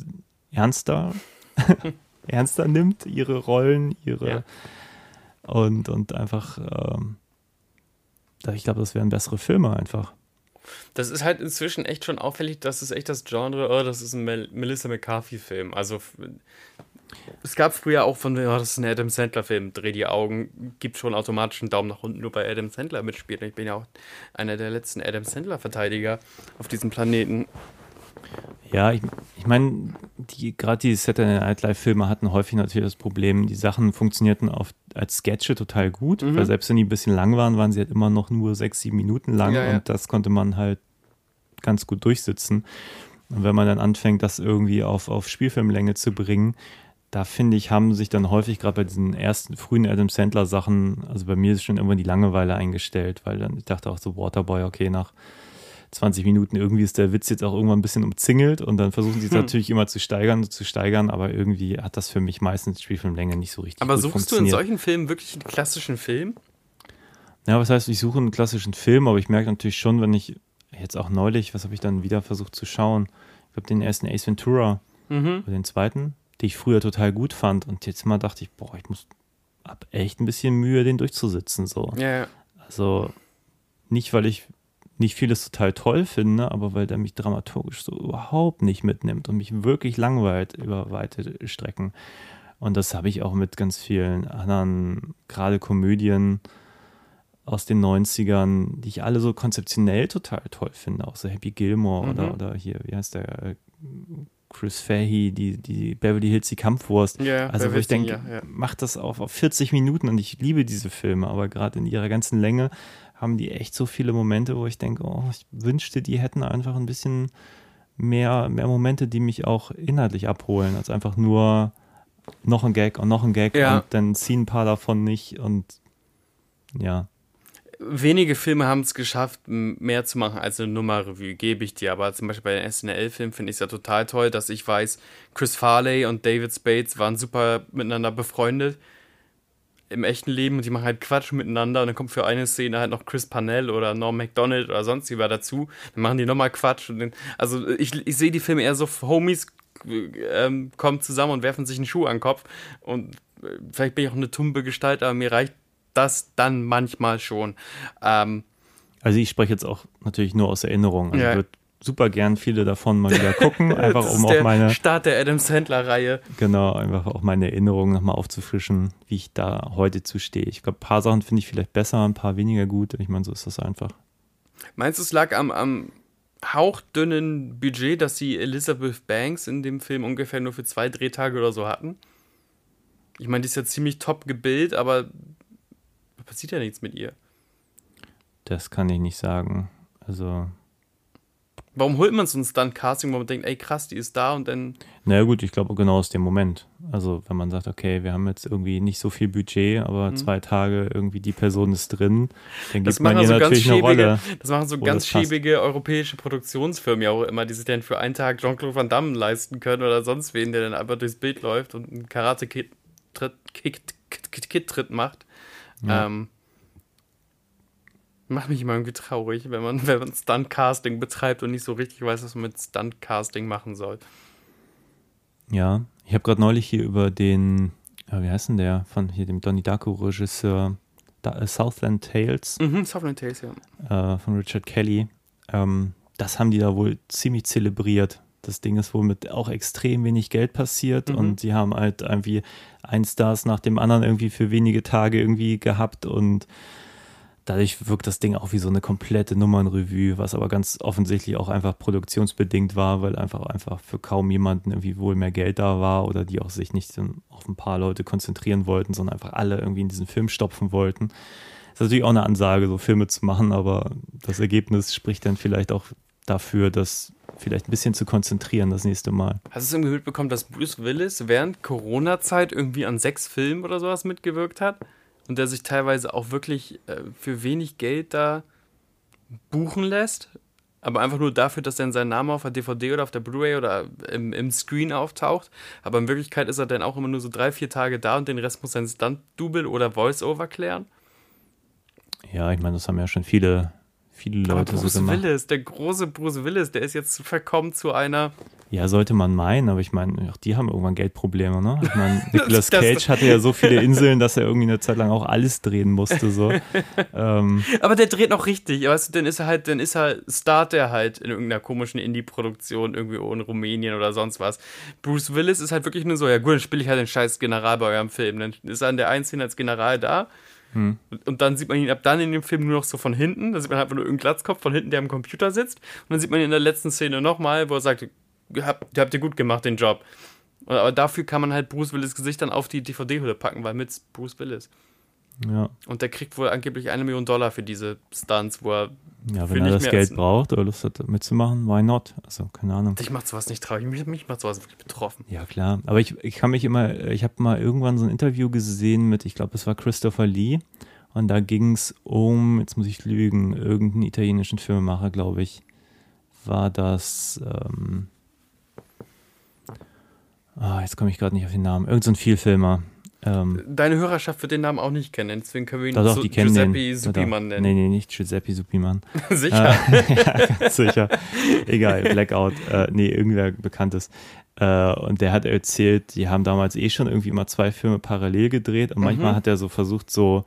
ernster, *laughs* ernster nimmt, ihre Rollen, ihre Ja. und, und einfach, ähm, ich glaube, das wären bessere Filme einfach. Das ist halt inzwischen echt schon auffällig, dass es echt das Genre, oh, das ist ein Mel Melissa McCarthy-Film. Also es gab früher auch von, oh, das ist ein Adam Sandler-Film, dreh die Augen, gibt schon automatisch einen Daumen nach unten, nur bei Adam Sandler mitspielt. Ich bin ja auch einer der letzten Adam Sandler-Verteidiger auf diesem Planeten. Ja, ich, ich meine, die, gerade die Saturday Night Live-Filme hatten häufig natürlich das Problem, die Sachen funktionierten auf, als Sketche total gut, Mhm. weil selbst wenn die ein bisschen lang waren, waren sie halt immer noch nur sechs, sieben Minuten lang Ja, ja. und das konnte man halt ganz gut durchsitzen. Und wenn man dann anfängt, das irgendwie auf, auf Spielfilmlänge zu bringen, da finde ich, haben sich dann häufig gerade bei diesen ersten frühen Adam Sandler Sachen, also bei mir ist schon irgendwann die Langeweile eingestellt, weil dann ich dachte auch so Waterboy, okay, nach 20 Minuten irgendwie ist der Witz jetzt auch irgendwann ein bisschen umzingelt und dann versuchen sie es Hm. natürlich immer zu steigern, zu steigern, aber irgendwie hat das für mich meistens Spielfilmlänge nicht so richtig Aber suchst du in solchen Filmen wirklich einen klassischen Film? Ja, was heißt, ich suche einen klassischen Film, aber ich merke natürlich schon, wenn ich jetzt auch neulich, was habe ich dann wieder versucht zu schauen? Ich glaube, den ersten Ace Ventura Mhm. oder den zweiten, den ich früher total gut fand und jetzt mal dachte ich, boah, ich muss hab echt ein bisschen Mühe, den durchzusitzen so. Ja, ja. Also nicht, weil ich nicht vieles total toll finde, aber weil der mich dramaturgisch so überhaupt nicht mitnimmt und mich wirklich langweilt über weite Strecken. Und das habe ich auch mit ganz vielen anderen, gerade Komödien aus den 90ern, die ich alle so konzeptionell total toll finde. Auch so Happy Gilmore Mhm. oder, oder hier, wie heißt der? Chris Fahey, die, die Beverly Hills, die Kampfwurst. Ja, ja, Also, wo ich denke, ja, ja. macht das auf, auf 40 Minuten und ich liebe diese Filme, aber gerade in ihrer ganzen Länge haben die echt so viele Momente, wo ich denke, oh, ich wünschte, die hätten einfach ein bisschen mehr, mehr Momente, die mich auch inhaltlich abholen, als einfach nur noch ein Gag und noch ein Gag Ja. und dann ziehen ein paar davon nicht und ja. Wenige Filme haben es geschafft, mehr zu machen als eine Nummerrevue, gebe ich dir. Aber zum Beispiel bei den SNL-Filmen finde ich es ja total toll, dass ich weiß, Chris Farley und David Spades waren super miteinander befreundet im echten Leben und die machen halt Quatsch miteinander und dann kommt für eine Szene halt noch Chris Parnell oder Norm MacDonald oder sonst wer dazu. Dann machen die nochmal Quatsch. Dann, also ich, ich sehe die Filme eher so, Homies ähm, kommen zusammen und werfen sich einen Schuh an den Kopf und äh, vielleicht bin ich auch eine tumbe Gestalt, aber mir reicht das dann manchmal schon. Ähm, Also ich spreche jetzt auch natürlich nur aus Erinnerung. Also Ja. ich würde super gern viele davon mal wieder gucken, *laughs* einfach das um auch meine, Start der Adam Sandler-Reihe. genau, einfach auch meine Erinnerungen nochmal aufzufrischen, wie ich da heute zu stehe. Ich glaube, ein paar Sachen finde ich vielleicht besser, ein paar weniger gut. Ich meine, so ist das einfach. Meinst du, es lag am, am hauchdünnen Budget, dass sie Elizabeth Banks in dem Film ungefähr nur für zwei Drehtage oder so hatten? Ich meine, die ist ja ziemlich top gebildet, aber passiert ja nichts mit ihr. Das kann ich nicht sagen. Also, Warum holt man so ein Stunt-Casting, wo man denkt, ey krass, die ist da und dann. naja gut, ich glaube genau aus dem Moment. Also wenn man sagt, okay, wir haben jetzt irgendwie nicht so viel Budget, aber zwei Tage irgendwie die Person ist drin, dann Mhm. Das gibt man machen ihr so ganz natürlich eine Rolle. schäbige, das machen so ganz schäbige europäische Produktionsfirmen ja auch immer, die sich dann für einen Tag Jean-Claude Van Damme leisten können oder sonst wen, der dann einfach durchs Bild läuft und einen Karate-Kid-Tritt macht. Ja. Ähm, macht mich immer irgendwie traurig, wenn man, wenn man Stunt-Casting betreibt und nicht so richtig weiß, was man mit Stunt-Casting machen soll. Ja, ich habe gerade neulich hier über den, ja, wie heißt denn der, von hier dem Donnie Darko-Regisseur da, äh, Southland Tales Mhm, Southland Tales, ja. äh, von Richard Kelly. Ähm, das haben die da wohl ziemlich zelebriert, das Ding ist wohl mit auch extrem wenig Geld passiert Mhm. und sie haben halt irgendwie ein Stars nach dem anderen irgendwie für wenige Tage irgendwie gehabt und dadurch wirkt das Ding auch wie so eine komplette Nummernrevue, was aber ganz offensichtlich auch einfach produktionsbedingt war, weil einfach einfach für kaum jemanden irgendwie wohl mehr Geld da war oder die auch sich nicht auf ein paar Leute konzentrieren wollten, sondern einfach alle irgendwie in diesen Film stopfen wollten. Das ist natürlich auch eine Ansage, so Filme zu machen, aber das Ergebnis spricht dann vielleicht auch dafür, das vielleicht ein bisschen zu konzentrieren das nächste Mal. Hast du es irgendwie mitbekommen, dass Bruce Willis während Corona-Zeit irgendwie an sechs Filmen oder sowas mitgewirkt hat? Und der sich teilweise auch wirklich äh, für wenig Geld da buchen lässt? Aber einfach nur dafür, dass dann sein Name auf der DVD oder auf der Blu-ray oder im, im Screen auftaucht. Aber in Wirklichkeit ist er dann auch immer nur so drei, vier Tage da und den Rest muss sein Stunt-Double oder Voice-Over klären. Ja, ich meine, das haben ja schon viele, viele Leute Bruce so gemacht. Willis, der große Bruce Willis, der ist jetzt verkommen zu einer Ja, sollte man meinen, aber ich meine, auch die haben irgendwann Geldprobleme, ne? Ich meine, *laughs* Nicolas Cage hatte ja so viele *laughs* Inseln, dass er irgendwie eine Zeit lang auch alles drehen musste, so. *laughs* ähm, Aber der dreht noch richtig, weißt du, dann ist er halt, dann ist er, start er halt in irgendeiner komischen Indie-Produktion irgendwie in Rumänien oder sonst was. Bruce Willis ist halt wirklich nur so, ja gut, dann spiele ich halt den scheiß General bei eurem Film. Dann ist er in der einen Szene als General da und, und dann sieht man ihn ab dann in dem Film nur noch so von hinten, da sieht man halt nur irgendeinen Glatzkopf von hinten, der am Computer sitzt und dann sieht man ihn in der letzten Szene nochmal, wo er sagt, habt, habt ihr gut gemacht, den Job. Aber dafür kann man halt Bruce Willis Gesicht dann auf die DVD-Hülle packen, weil mit Bruce Willis. Ja. Und der kriegt wohl angeblich eine Million Dollar für diese Stunts, wo er. ja, wenn er das Geld braucht oder Lust hat mitzumachen, why not? Also, keine Ahnung. Ich mach sowas nicht traurig. Mich, mich macht sowas wirklich betroffen. Ja, klar. Aber ich, ich kann mich immer, ich habe mal irgendwann so ein Interview gesehen mit, ich glaube, es war Christopher Lee. Und da ging es um, jetzt muss ich lügen, irgendeinen italienischen Filmemacher, glaube ich. War das, ähm, ah, jetzt komme ich gerade nicht auf den Namen. Irgend so ein Vielfilmer. Ähm, Deine Hörerschaft wird den Namen auch nicht kennen, deswegen können wir ihn doch, doch, Giuseppe doch. nennen. Nee, nee, nicht Giuseppe Suppiman. *laughs* Sicher. Äh, *laughs* ja, ganz sicher. Egal, Blackout. Äh, nee, irgendwer Bekanntes. Äh, und der hat erzählt, die haben damals eh schon irgendwie mal zwei Filme parallel gedreht und manchmal Mhm. hat er so versucht, so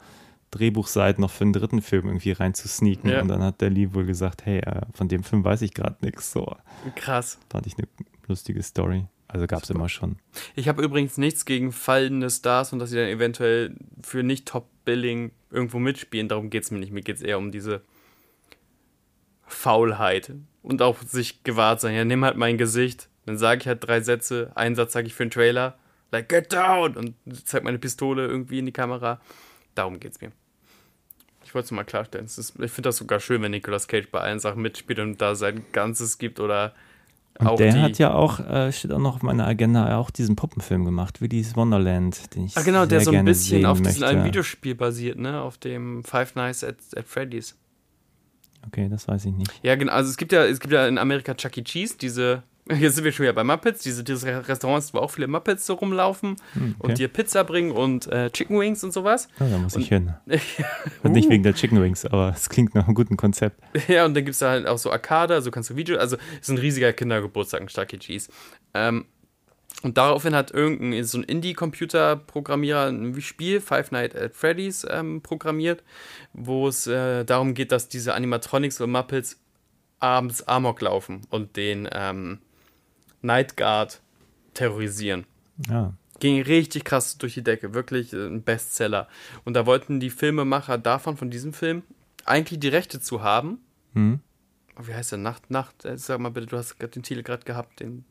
Drehbuchseiten noch für einen dritten Film irgendwie reinzusneaken. Ja. Und dann hat der Lee wohl gesagt, hey, äh, von dem Film weiß ich gerade nichts. So, Krass. fand ich eine lustige Story. Also gab es immer schon. Ich habe übrigens nichts gegen fallende Stars und dass sie dann eventuell für nicht Top-Billing irgendwo mitspielen. Darum geht es mir nicht. Mir geht es eher um diese Faulheit und auch sich gewahrt sein. Ja, nimm halt mein Gesicht. Dann sage ich halt drei Sätze. Einen Satz sage ich für einen Trailer. Like, get down! Und zeig meine Pistole irgendwie in die Kamera. Darum geht's mir. Ich wollte es mal klarstellen. Es ist, ich finde das sogar schön, wenn Nicolas Cage bei allen Sachen mitspielt und da sein Ganzes gibt oder Und auch der die. hat ja auch, äh, steht auch noch auf meiner Agenda, auch diesen Puppenfilm gemacht, Willy's Wonderland, den ich Ah, genau, der sehr so ein bisschen auf diesem möchte. einem Videospiel basiert, ne? Auf dem Five Nights at, at Freddy's. Okay, das weiß ich nicht. Ja, genau. Also es gibt ja, es gibt ja in Amerika Chuck E. Cheese, diese, jetzt sind wir schon wieder bei Muppets, diese, dieses Restaurants, wo auch viele Muppets so rumlaufen Hm, okay. und dir Pizza bringen und äh, Chicken Wings und sowas. Ja, da muss ich Und- hin. *laughs* Und nicht Uh. wegen der Chicken Wings, aber es klingt nach einem guten Konzept. *laughs* Ja, und dann gibt es da halt auch so Arcade, also kannst du Video, also es ist ein riesiger Kindergeburtstag, ein Chuck E. Cheese. Ähm, und daraufhin hat irgendein so ein Indie-Computer-Programmierer ein Spiel, Five Nights at Freddy's, ähm, programmiert, wo es äh, darum geht, dass diese Animatronics oder Muppets abends Amok laufen und den ähm, Night Guard terrorisieren. Ja, Ging richtig krass durch die Decke, wirklich äh, ein Bestseller. Und da wollten die Filmemacher davon, von diesem Film, eigentlich die Rechte zu haben. hm? Wie heißt der? Nacht, Nacht, äh, sag mal bitte, du hast den Titel gerade gehabt, den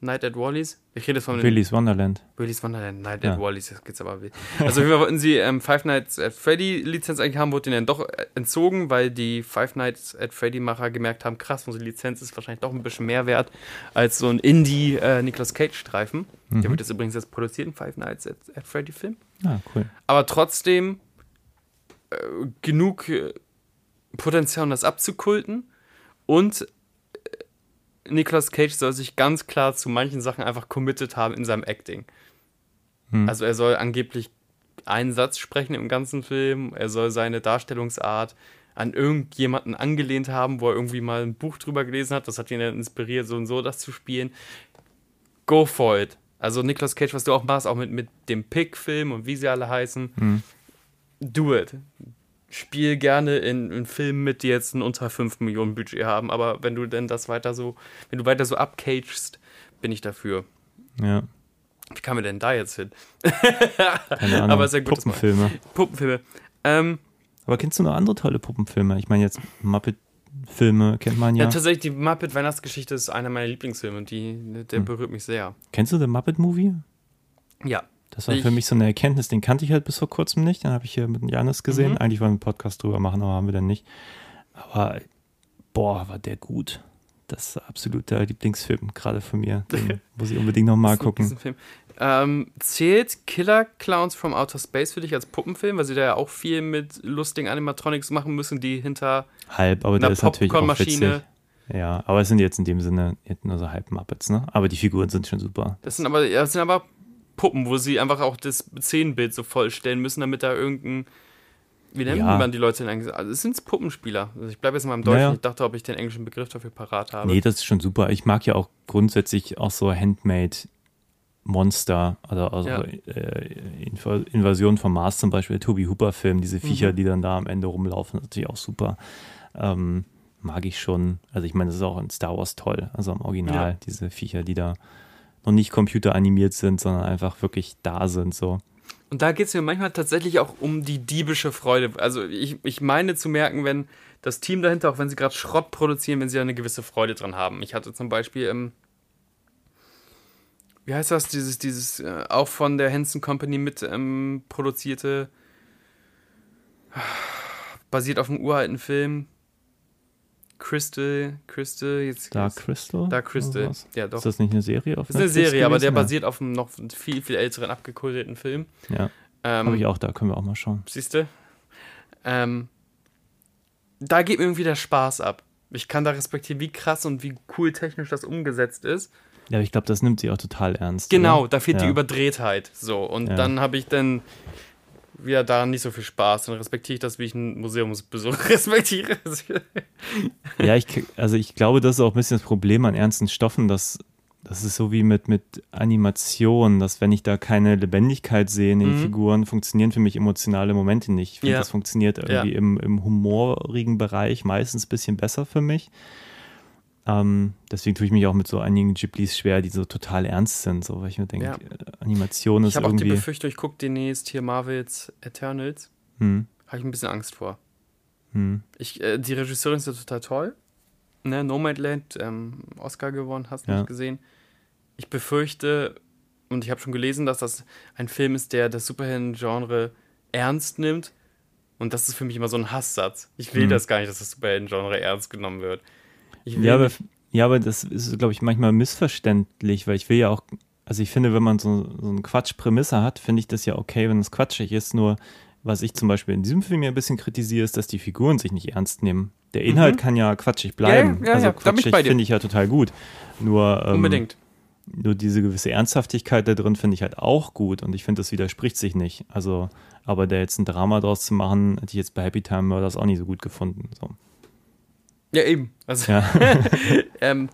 Night at Wally's? Ich rede von Willy's Wonderland. Willy's Wonderland, Night Ja. at Wally's, das geht's aber weh. Also Fall wollten sie ähm, Five Nights at Freddy Lizenz eigentlich haben, wurde ihnen dann doch äh, entzogen, weil die Five Nights at Freddy Macher gemerkt haben, krass, unsere Lizenz ist wahrscheinlich doch ein bisschen mehr wert als so ein Indie äh, Nicolas Cage Streifen. Der Mhm. wird jetzt übrigens jetzt produziert, ein Five Nights at, at Freddy Film. Ah, cool. Aber trotzdem äh, genug äh, Potenzial, um das abzukulten. Und Nicolas Cage soll sich ganz klar zu manchen Sachen einfach committed haben in seinem Acting. Hm. Also er soll angeblich einen Satz sprechen im ganzen Film. Er soll seine Darstellungsart an irgendjemanden angelehnt haben, wo er irgendwie mal ein Buch drüber gelesen hat. Das hat ihn dann inspiriert, so und so das zu spielen. Go for it. Also Nicolas Cage, was du auch machst, auch mit, mit dem Pick-Film und wie sie alle heißen. Hm. Do it. Spiele gerne in, in Filmen mit, die jetzt ein unter 5 Millionen Budget haben, aber wenn du denn das weiter so, wenn du weiter so abcagest, bin ich dafür. Ja. Wie kam mir denn da jetzt hin? Keine Ahnung. *laughs* Aber sehr gut. Puppenfilme. Puppenfilme. Ähm, Aber kennst du noch andere tolle Puppenfilme? Ich meine jetzt Muppet-Filme kennt man ja. ja. tatsächlich, die Muppet Weihnachtsgeschichte ist einer meiner Lieblingsfilme und die, der Hm. berührt mich sehr. Kennst du The Muppet Movie? Ja. Das war Ich- für mich so eine Erkenntnis, den kannte ich halt bis vor kurzem nicht. Dann habe ich hier mit Janis gesehen. Mhm. Eigentlich wollen wir einen Podcast drüber machen, aber haben wir dann nicht. Aber boah, war der gut. Das ist absolut der Lieblingsfilm, gerade von mir. Den *laughs* muss ich unbedingt nochmal gucken. Ähm, zählt Killer Clowns from Outer Space für dich als Puppenfilm, weil sie da ja auch viel mit lustigen Animatronics machen müssen, die hinter Halb, aber der einer ist natürlich auch Popcornmaschine. Ja, aber es sind jetzt in dem Sinne nur so halb Muppets, ne? Aber die Figuren sind schon super. Das sind aber, das sind aber Puppen, wo sie einfach auch das Szenenbild so vollstellen müssen, damit da irgendein. Wie nennt Ja. man die Leute denn eigentlich? Also es sind Puppenspieler. Also ich bleibe jetzt mal im Deutschen. Naja. Ich dachte, ob ich den englischen Begriff dafür parat habe. Nee, das ist schon super. Ich mag ja auch grundsätzlich auch so Handmade Monster oder also Ja. äh, Inv- Invasion vom Mars zum Beispiel, der Toby Hooper Film, diese Viecher, Mhm. die dann da am Ende rumlaufen, ist natürlich auch super. Ähm, mag ich schon. Also ich meine, das ist auch in Star Wars toll, also im Original, Ja. diese Viecher, die da noch nicht computeranimiert sind, sondern einfach wirklich da sind so. Und da geht es mir manchmal tatsächlich auch um die diebische Freude. Also ich, ich meine zu merken, wenn das Team dahinter, auch wenn sie gerade Schrott produzieren, wenn sie da eine gewisse Freude dran haben. Ich hatte zum Beispiel, ähm, wie heißt das, dieses, dieses äh, auch von der Henson Company mit ähm, produzierte, basiert auf einem uralten Film. Crystal, Crystal, jetzt Dark Crystal? Dark Crystal, ja doch. Ist das nicht eine Serie? Auf Das ist eine Serie, aber der gewesen? basiert auf einem noch viel, viel älteren, abgekulteten Film. Ja, Ähm, habe ich auch, da können wir auch mal schauen. Siehst du? Ähm, da geht mir irgendwie der Spaß ab. Ich kann da respektieren, wie krass und wie cool technisch das umgesetzt ist. Ja, aber ich glaube, das nimmt sie auch total ernst. Genau, oder? da fehlt die Ja. Überdrehtheit. So, und Ja. dann habe ich dann wieder daran nicht so viel Spaß. Dann respektiere ich das, wie ich einen Museumsbesuch *laughs* respektiere. Ja, ich, also ich glaube, das ist auch ein bisschen das Problem an ernsten Stoffen, dass das ist so wie mit, mit Animation, dass wenn ich da keine Lebendigkeit sehe in den Mhm. Figuren, funktionieren für mich emotionale Momente nicht. Ich finde, Ja. das funktioniert irgendwie im, im humorigen Bereich meistens ein bisschen besser für mich. Ähm, deswegen tue ich mich auch mit so einigen Ghiblis schwer, die so total ernst sind, so, weil ich mir denke, Ja. äh, Animation ist ich habe auch die. Befürchtung, ich gucke demnächst hier Marvels Eternals. Hm, Habe ich ein bisschen Angst vor. hm, Ich, äh, die Regisseurin ist ja total toll. Ne, Nomadland, ähm, Oscar gewonnen, hast du Ja. nicht gesehen. Ich befürchte, und ich habe schon gelesen, dass das ein Film ist, der das Superhelden-Genre ernst nimmt. Und das ist für mich immer so ein Hasssatz. Ich will Mhm. das gar nicht, dass das Superhelden-Genre ernst genommen wird. Ja, aber, ja, aber das ist, glaube ich, manchmal missverständlich, weil ich will ja auch, also ich finde, wenn man so, so eine Quatschprämisse hat, finde ich das ja okay, wenn es quatschig ist. Nur, was ich zum Beispiel in diesem Film ja ein bisschen kritisiere, ist, dass die Figuren sich nicht ernst nehmen. Der Inhalt kann ja quatschig bleiben. Mhm. ja, also ja, quatschig finde ich ja total gut. Nur, ähm, unbedingt. nur diese gewisse Ernsthaftigkeit da drin finde ich halt auch gut und ich finde, das widerspricht sich nicht. Also, aber da jetzt ein Drama draus zu machen, hätte ich jetzt bei Happy Time Murders auch nicht so gut gefunden. So. Ja, eben. Also, Ja. *laughs* ähm,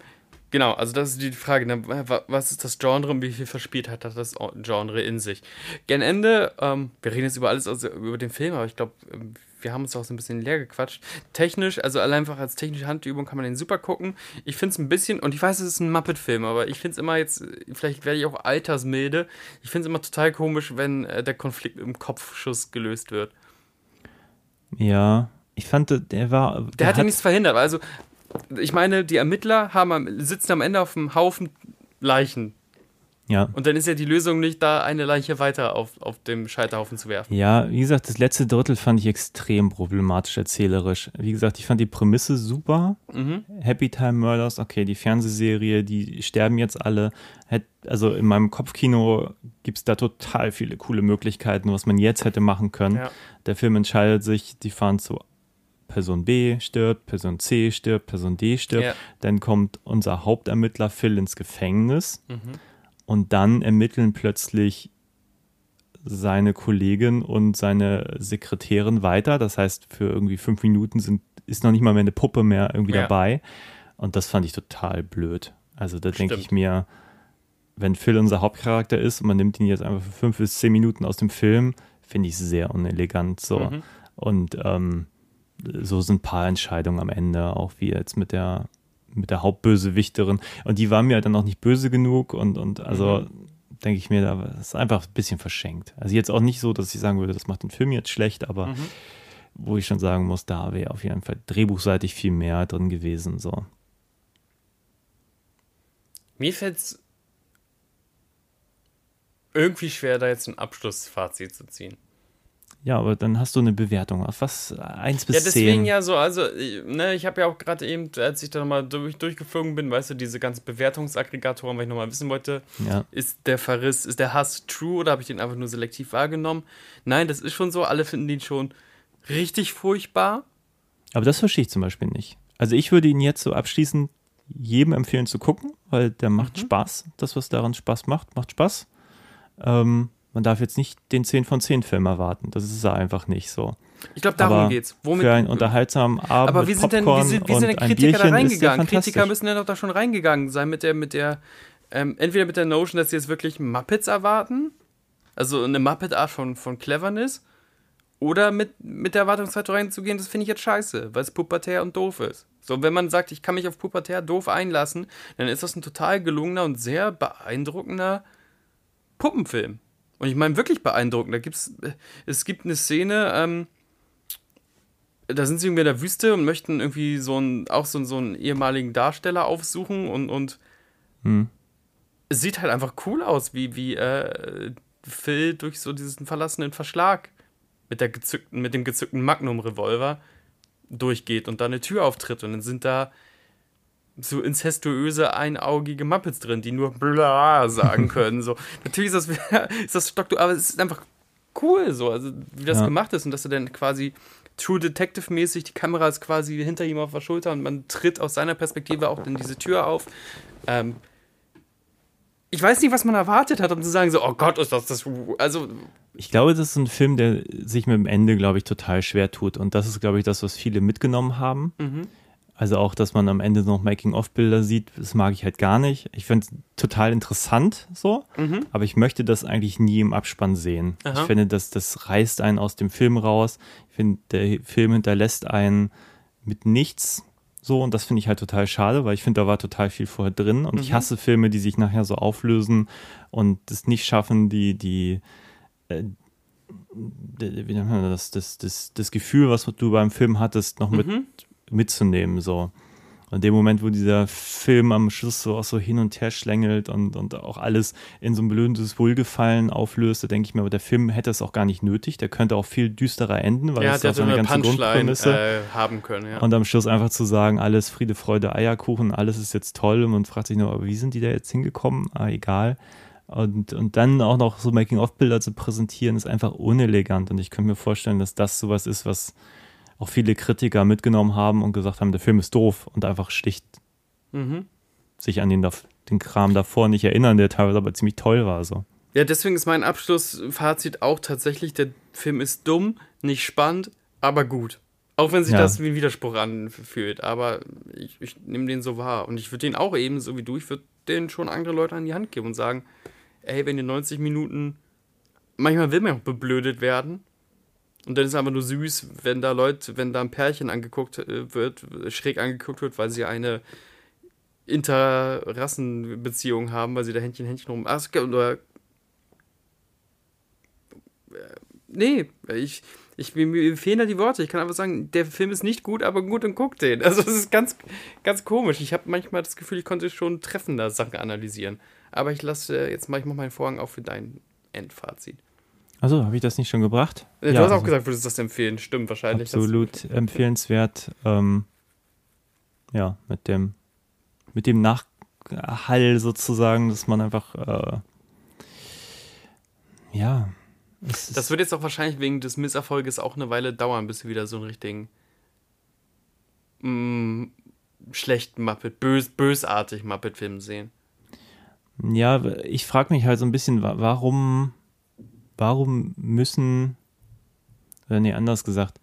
genau, also das ist die Frage, ne? wa- was ist das Genre und wie viel Verspieltheit hat das Genre in sich? Gen Ende, ähm, wir reden jetzt über alles, also über den Film, aber ich glaube, wir haben uns auch so ein bisschen leer gequatscht. Technisch, also allein einfach als technische Handübung kann man den super gucken. Ich finde es ein bisschen, und ich weiß, es ist ein Muppet-Film, aber ich finde es immer jetzt, vielleicht werde ich auch altersmilde, ich finde es immer total komisch, wenn äh, der Konflikt im Kopfschuss gelöst wird. Ja, ich fand, der war. Der, hat ja nichts verhindert. Also, ich meine, die Ermittler haben am, sitzen am Ende auf einem Haufen Leichen. Ja. Und dann ist ja die Lösung nicht, da eine Leiche weiter auf, auf dem Scheiterhaufen zu werfen. Ja, wie gesagt, das letzte Drittel fand ich extrem problematisch erzählerisch. Wie gesagt, ich fand die Prämisse super. Mhm. Happy Time Murders, okay, die Fernsehserie, die sterben jetzt alle. Also in meinem Kopfkino gibt es da total viele coole Möglichkeiten, was man jetzt hätte machen können. Ja. Der Film entscheidet sich, die fahren zu Person B stirbt, Person C stirbt, Person D stirbt. Ja. Dann kommt unser Hauptermittler Phil ins Gefängnis. Mhm. Und dann ermitteln plötzlich seine Kollegin und seine Sekretärin weiter. Das heißt, für irgendwie fünf Minuten sind, ist noch nicht mal mehr eine Puppe mehr irgendwie Ja. dabei. Und das fand ich total blöd. Also da denke ich mir, wenn Phil unser Hauptcharakter ist und man nimmt ihn jetzt einfach für fünf bis zehn Minuten aus dem Film, finde ich sehr unelegant. So. Mhm. Und ähm, so sind ein paar Entscheidungen am Ende, auch wie jetzt mit der, mit der Hauptbösewichterin. Und die war mir dann auch nicht böse genug und, und also mhm. denke ich mir, das ist einfach ein bisschen verschenkt. Also jetzt auch nicht so, dass ich sagen würde, das macht den Film jetzt schlecht, aber mhm. wo ich schon sagen muss, da wäre auf jeden Fall drehbuchseitig viel mehr drin gewesen. So. Mir fällt es irgendwie schwer, da jetzt ein Abschlussfazit zu ziehen. Ja, aber dann hast du eine Bewertung. Auf was? Eins bis zehn? Ja, deswegen 10. ja so. Also, ne, ich habe ja auch gerade eben, als ich da nochmal durch, durchgeflogen bin, weißt du, diese ganzen Bewertungsaggregatoren, weil ich nochmal wissen wollte, ja. ist der Verriss, ist der Hass true oder habe ich den einfach nur selektiv wahrgenommen? Nein, das ist schon so. Alle finden den schon richtig furchtbar. Aber das verstehe ich zum Beispiel nicht. Also, ich würde ihn jetzt so abschließend jedem empfehlen zu gucken, weil der macht mhm. Spaß. Das, was daran Spaß macht, macht Spaß. Ähm, man darf jetzt nicht den 10 von 10 Film erwarten. Das ist einfach nicht so. Ich glaube, darum aber geht's. Womit, für einen unterhaltsamen Abend aber wie sind denn, wie sind, wie sind denn Kritiker da reingegangen? Kritiker müssen ja doch da schon reingegangen sein mit der, mit der, ähm, entweder mit der Notion, dass sie jetzt wirklich Muppets erwarten, also eine Muppet-Art von, von Cleverness, oder mit, mit der Erwartungshaltung reinzugehen, das finde ich jetzt scheiße, weil es pubertär und doof ist. So, wenn man sagt, ich kann mich auf pubertär doof einlassen, dann ist das ein total gelungener und sehr beeindruckender Puppenfilm. Und ich meine wirklich beeindruckend. Da gibt's, es gibt eine Szene, ähm, da sind sie irgendwie in der Wüste und möchten irgendwie so einen, auch so, so einen ehemaligen Darsteller aufsuchen und, und hm. es sieht halt einfach cool aus, wie, wie äh, Phil durch so diesen verlassenen Verschlag mit, der gezückten, mit dem gezückten Magnum-Revolver durchgeht und da eine Tür auftritt und dann sind da so incestuöse, einaugige Muppets drin, die nur bla sagen *laughs* können. So. Natürlich ist das, *laughs* ist das Stock, aber es ist einfach cool, so, also wie das ja. gemacht ist und dass er dann quasi True Detective-mäßig, die Kamera ist quasi hinter ihm auf der Schulter und man tritt aus seiner Perspektive auch in diese Tür auf. Ähm, ich weiß nicht, was man erwartet hat, um zu sagen, so, oh Gott, ist das das. Also. Ich glaube, das ist ein Film, der sich mit dem Ende, glaube ich, total schwer tut. Und das ist, glaube ich, das, was viele mitgenommen haben. Mhm. Also auch, dass man am Ende noch Making-of-Bilder sieht, das mag ich halt gar nicht. Ich finde es total interessant so, mhm. aber ich möchte das eigentlich nie im Abspann sehen. Aha. Ich finde, dass das reißt einen aus dem Film raus. Ich finde, der Film hinterlässt einen mit nichts so und das finde ich halt total schade, weil ich finde, da war total viel vorher drin und mhm. ich hasse Filme, die sich nachher so auflösen und es nicht schaffen, die, die, äh, wie nennt man das, das, das, das Gefühl, was du beim Film hattest, noch mit mhm mitzunehmen. So. Und in dem Moment, wo dieser Film am Schluss so auch so hin und her schlängelt und, und auch alles in so ein blödes Wohlgefallen auflöst, da denke ich mir, aber der Film hätte es auch gar nicht nötig. Der könnte auch viel düsterer enden, weil ja, das auch so eine ganze Grundprämisse. Äh, haben können. Ja. Und am Schluss einfach zu sagen, alles Friede, Freude, Eierkuchen, alles ist jetzt toll und man fragt sich nur, aber wie sind die da jetzt hingekommen? Ah, egal. Und, und dann auch noch so Making-of-Bilder zu präsentieren, ist einfach unelegant. Und ich könnte mir vorstellen, dass das sowas ist, was auch viele Kritiker mitgenommen haben und gesagt haben, der Film ist doof und einfach schlicht mhm. sich an den, den Kram davor nicht erinnern, der teilweise aber ziemlich toll war. So. Ja, deswegen ist mein Abschlussfazit auch tatsächlich, der Film ist dumm, nicht spannend, aber gut. Auch wenn sich ja. das wie ein Widerspruch anfühlt, aber ich, ich nehme den so wahr. Und ich würde den auch eben, so wie du, ich würde den schon andere Leute an die Hand geben und sagen, ey, wenn ihr 90 Minuten, manchmal will man auch beblödet werden, und dann ist es einfach nur süß, wenn da Leute, wenn da ein Pärchen angeguckt äh, wird, schräg angeguckt wird, weil sie eine Interrassenbeziehung haben, weil sie da Händchen, Händchen rum. Ach, oder. Äh, nee, ich, ich, mir fehlen da die Worte. Ich kann einfach sagen, der Film ist nicht gut, aber gut und guck den. Also, es ist ganz, ganz komisch. Ich habe manchmal das Gefühl, ich konnte schon treffender Sachen analysieren. Aber ich lasse jetzt mal, ich mache meinen Vorhang auf für dein Endfazit. Also habe ich das nicht schon gebracht? Du ja, hast auch also, gesagt, würdest du das empfehlen. Stimmt, wahrscheinlich. Absolut empfehlenswert. Ähm, ja, mit dem, mit dem Nachhall sozusagen, dass man einfach, äh, ja. Das wird jetzt auch wahrscheinlich wegen des Misserfolges auch eine Weile dauern, bis wir wieder so einen richtigen mh, mm, schlechten Muppet, bös, bösartig Muppet-Film sehen. Ja, ich frage mich halt so ein bisschen, warum warum müssen, oder nee, anders gesagt,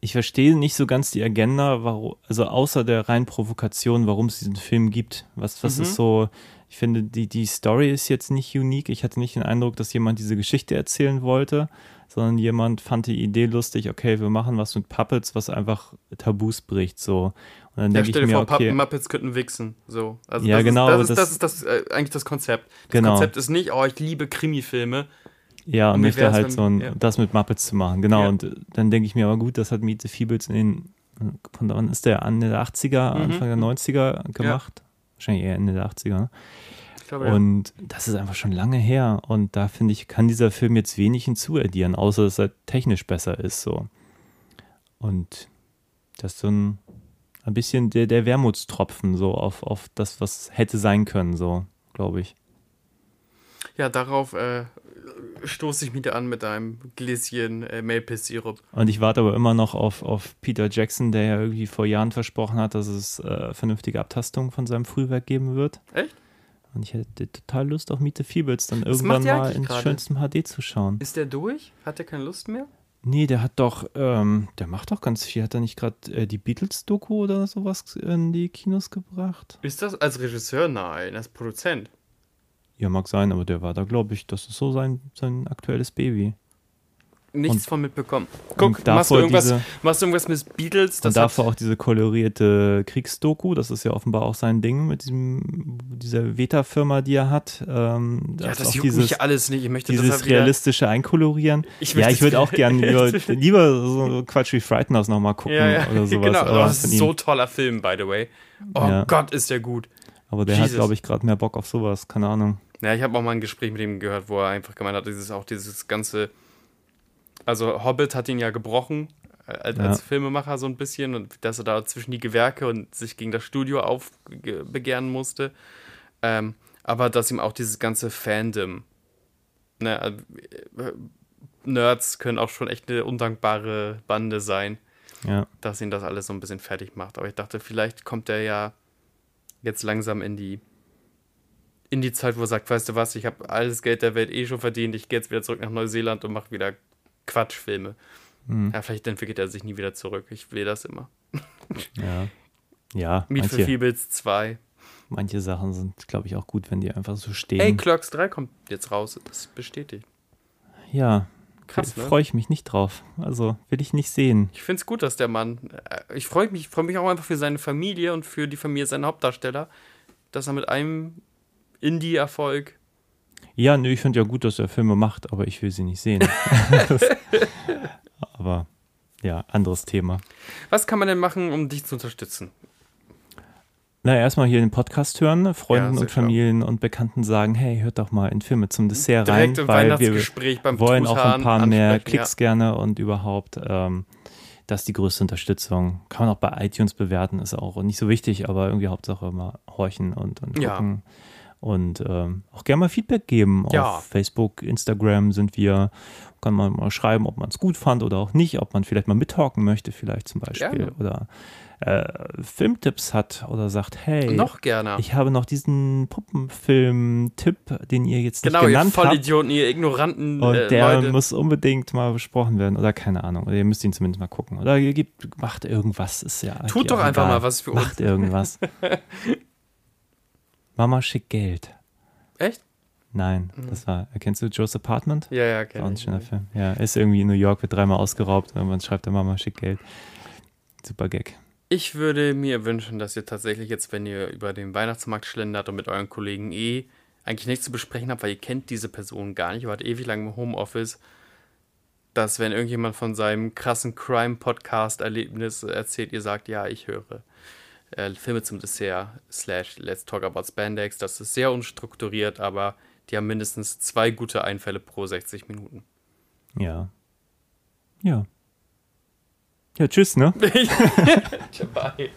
ich verstehe nicht so ganz die Agenda, warum, also außer der reinen Provokation, warum es diesen Film gibt. Was, was mhm. ist so, ich finde, die, die Story ist jetzt nicht unique. Ich hatte nicht den Eindruck, dass jemand diese Geschichte erzählen wollte. sondern jemand fand die Idee lustig, okay, wir machen was mit Puppets, was einfach Tabus bricht, so. Dann Ja, stell ich dir mir, vor, okay, Muppets könnten wichsen. So. Also Ja, das genau, Ist, das, ist, das- das ist das, äh, eigentlich das Konzept. Das Genau. Konzept ist nicht, oh, ich liebe Krimi-Filme. ja, und möchte halt so ein, ja. das mit Muppets zu machen, genau. Ja. Und dann denke ich mir, aber gut, das hat Meet the Feebles in den, von wann ist der, Ende der 80er, Mhm. Anfang der 90er gemacht? Wahrscheinlich eher Ende der 80er, ne? Glaube, ja. Und das ist einfach schon lange her. Und da finde ich, kann dieser Film jetzt wenig hinzuaddieren, außer dass er technisch besser ist. So. Und das ist so ein, ein bisschen der, der Wermutstropfen so auf, auf das, was hätte sein können, so, glaube ich. ja, darauf äh, stoße ich wieder an mit einem Gläschen äh, Maple-Sirup. Und ich warte aber immer noch auf, auf Peter Jackson, der ja irgendwie vor Jahren versprochen hat, dass es äh, vernünftige Abtastungen von seinem Frühwerk geben wird. Echt? Und ich hätte total Lust auf Meet the Feebles dann Was irgendwann mal eigentlich in gerade? schönstem HD zu schauen. Ist der durch? Hat der keine Lust mehr? Nee, der hat doch, ähm, der macht doch ganz viel. Hat er nicht gerade äh, die Beatles-Doku oder sowas in die Kinos gebracht? Ist das als Regisseur? Nein, als Produzent. Ja, mag sein, aber der war da, glaube ich, das ist so sein, sein aktuelles Baby. Nichts Und- von mitbekommen. Guck, machst du, davor irgendwas, diese- machst du irgendwas mit Beatles? und Das dafür hat, auch diese kolorierte Kriegsdoku, das ist ja offenbar auch sein Ding mit diesem, dieser Veta-Firma, die er hat. Ähm, ja, das auch juckt dieses, mich alles nicht. Ich möchte dieses das halt realistische Einkolorieren. Ich ja, ich würde auch *laughs* gerne lieber, *laughs* lieber so Quatsch wie Frighteners nochmal gucken ja, ja, oder *laughs* sowas. genau. aber, Oh, das ist ihm. so toller Film, by the way. Oh Ja. Gott, ist der gut. aber der hat, Jesus. glaube ich, gerade mehr Bock auf sowas, keine Ahnung. Ja, ich habe auch mal ein Gespräch mit ihm gehört, wo er einfach gemeint hat, dieses auch dieses ganze. Also Hobbit hat ihn ja gebrochen äh, als, Ja. als Filmemacher so ein bisschen und dass er da zwischen die Gewerke und sich gegen das Studio aufbegehren musste. Ähm, aber dass ihm auch dieses ganze Fandom. Ne, äh, Nerds können auch schon echt eine undankbare Bande sein, Ja. dass ihn das alles so ein bisschen fertig macht. Aber ich dachte, vielleicht kommt er ja jetzt langsam in die in die Zeit, wo er sagt, weißt du was, ich habe alles Geld der Welt eh schon verdient, ich gehe jetzt wieder zurück nach Neuseeland und mache wieder Quatschfilme. Hm. Ja, vielleicht entwickelt er sich nie wieder zurück. Ich will das immer. *laughs* Ja. Ja, Meet for manche, Feebles 2. manche Sachen sind, glaube ich, auch gut, wenn die einfach so stehen. Ey, Clerks 3 kommt jetzt raus. Das bestätigt. ja, Krass, ne? freue ich mich nicht drauf. Also will ich nicht sehen. Ich finde es gut, dass der Mann. äh, Ich freue mich, freu mich auch einfach für seine Familie und für die Familie seiner Hauptdarsteller, dass er mit einem Indie-Erfolg. Ja, nö, ich finde ja gut, dass er Filme macht, aber ich will sie nicht sehen. *laughs* aber ja, anderes Thema. Was kann man denn machen, um dich zu unterstützen? Na, erstmal hier den Podcast hören, Freunden sehr und. Familien und Bekannten sagen, hey, hört doch mal in Filme zum Dessert Direkt rein, im weil wir beim wollen auch ein Truthahn paar mehr Klicks gerne und überhaupt, ähm, das ist die größte Unterstützung. Kann man auch bei iTunes bewerten, ist auch nicht so wichtig, aber irgendwie Hauptsache mal horchen und, und Ja. Und ähm, auch gerne mal Feedback geben. Ja. Auf Facebook, Instagram sind wir. Kann man mal schreiben, ob man es gut fand oder auch nicht, ob man vielleicht mal mittalken möchte, vielleicht zum Beispiel. Gerne. Oder äh, Filmtipps hat oder sagt, hey. Noch gerne. ich habe noch diesen Puppenfilm-Tipp, den ihr jetzt genau, nicht ihr genannt habt. Vollidioten, ihr ignoranten Und äh, der Leute. muss unbedingt mal besprochen werden. Oder keine Ahnung. Oder ihr müsst ihn zumindest mal gucken. Oder ihr gebt, macht irgendwas. Ist ja Tut doch einfach egal. mal was für uns. Macht irgendwas. *laughs* Mama schickt Geld. Echt? Nein, Mhm. das war. Kennst du Joe's Apartment? Ja, ja, Auch kenn ein ich. schöner Film. Ja, ist irgendwie in New York, wird dreimal ausgeraubt und man schreibt der Mama schickt Geld. Super Gag. Ich würde mir wünschen, dass ihr tatsächlich jetzt, wenn ihr über den Weihnachtsmarkt schlendert und mit euren Kollegen eh eigentlich nichts zu besprechen habt, weil ihr kennt diese Person gar nicht, ihr wart ewig lang im Homeoffice, dass wenn irgendjemand von seinem krassen Crime-Podcast-Erlebnis erzählt, ihr sagt, ja, ich höre äh, Filme zum Dessert slash Let's Talk About Spandex, das ist sehr unstrukturiert, aber die haben mindestens zwei gute Einfälle pro 60 Minuten. Ja. Ja. Ja, tschüss, ne? *laughs* *laughs* Bye.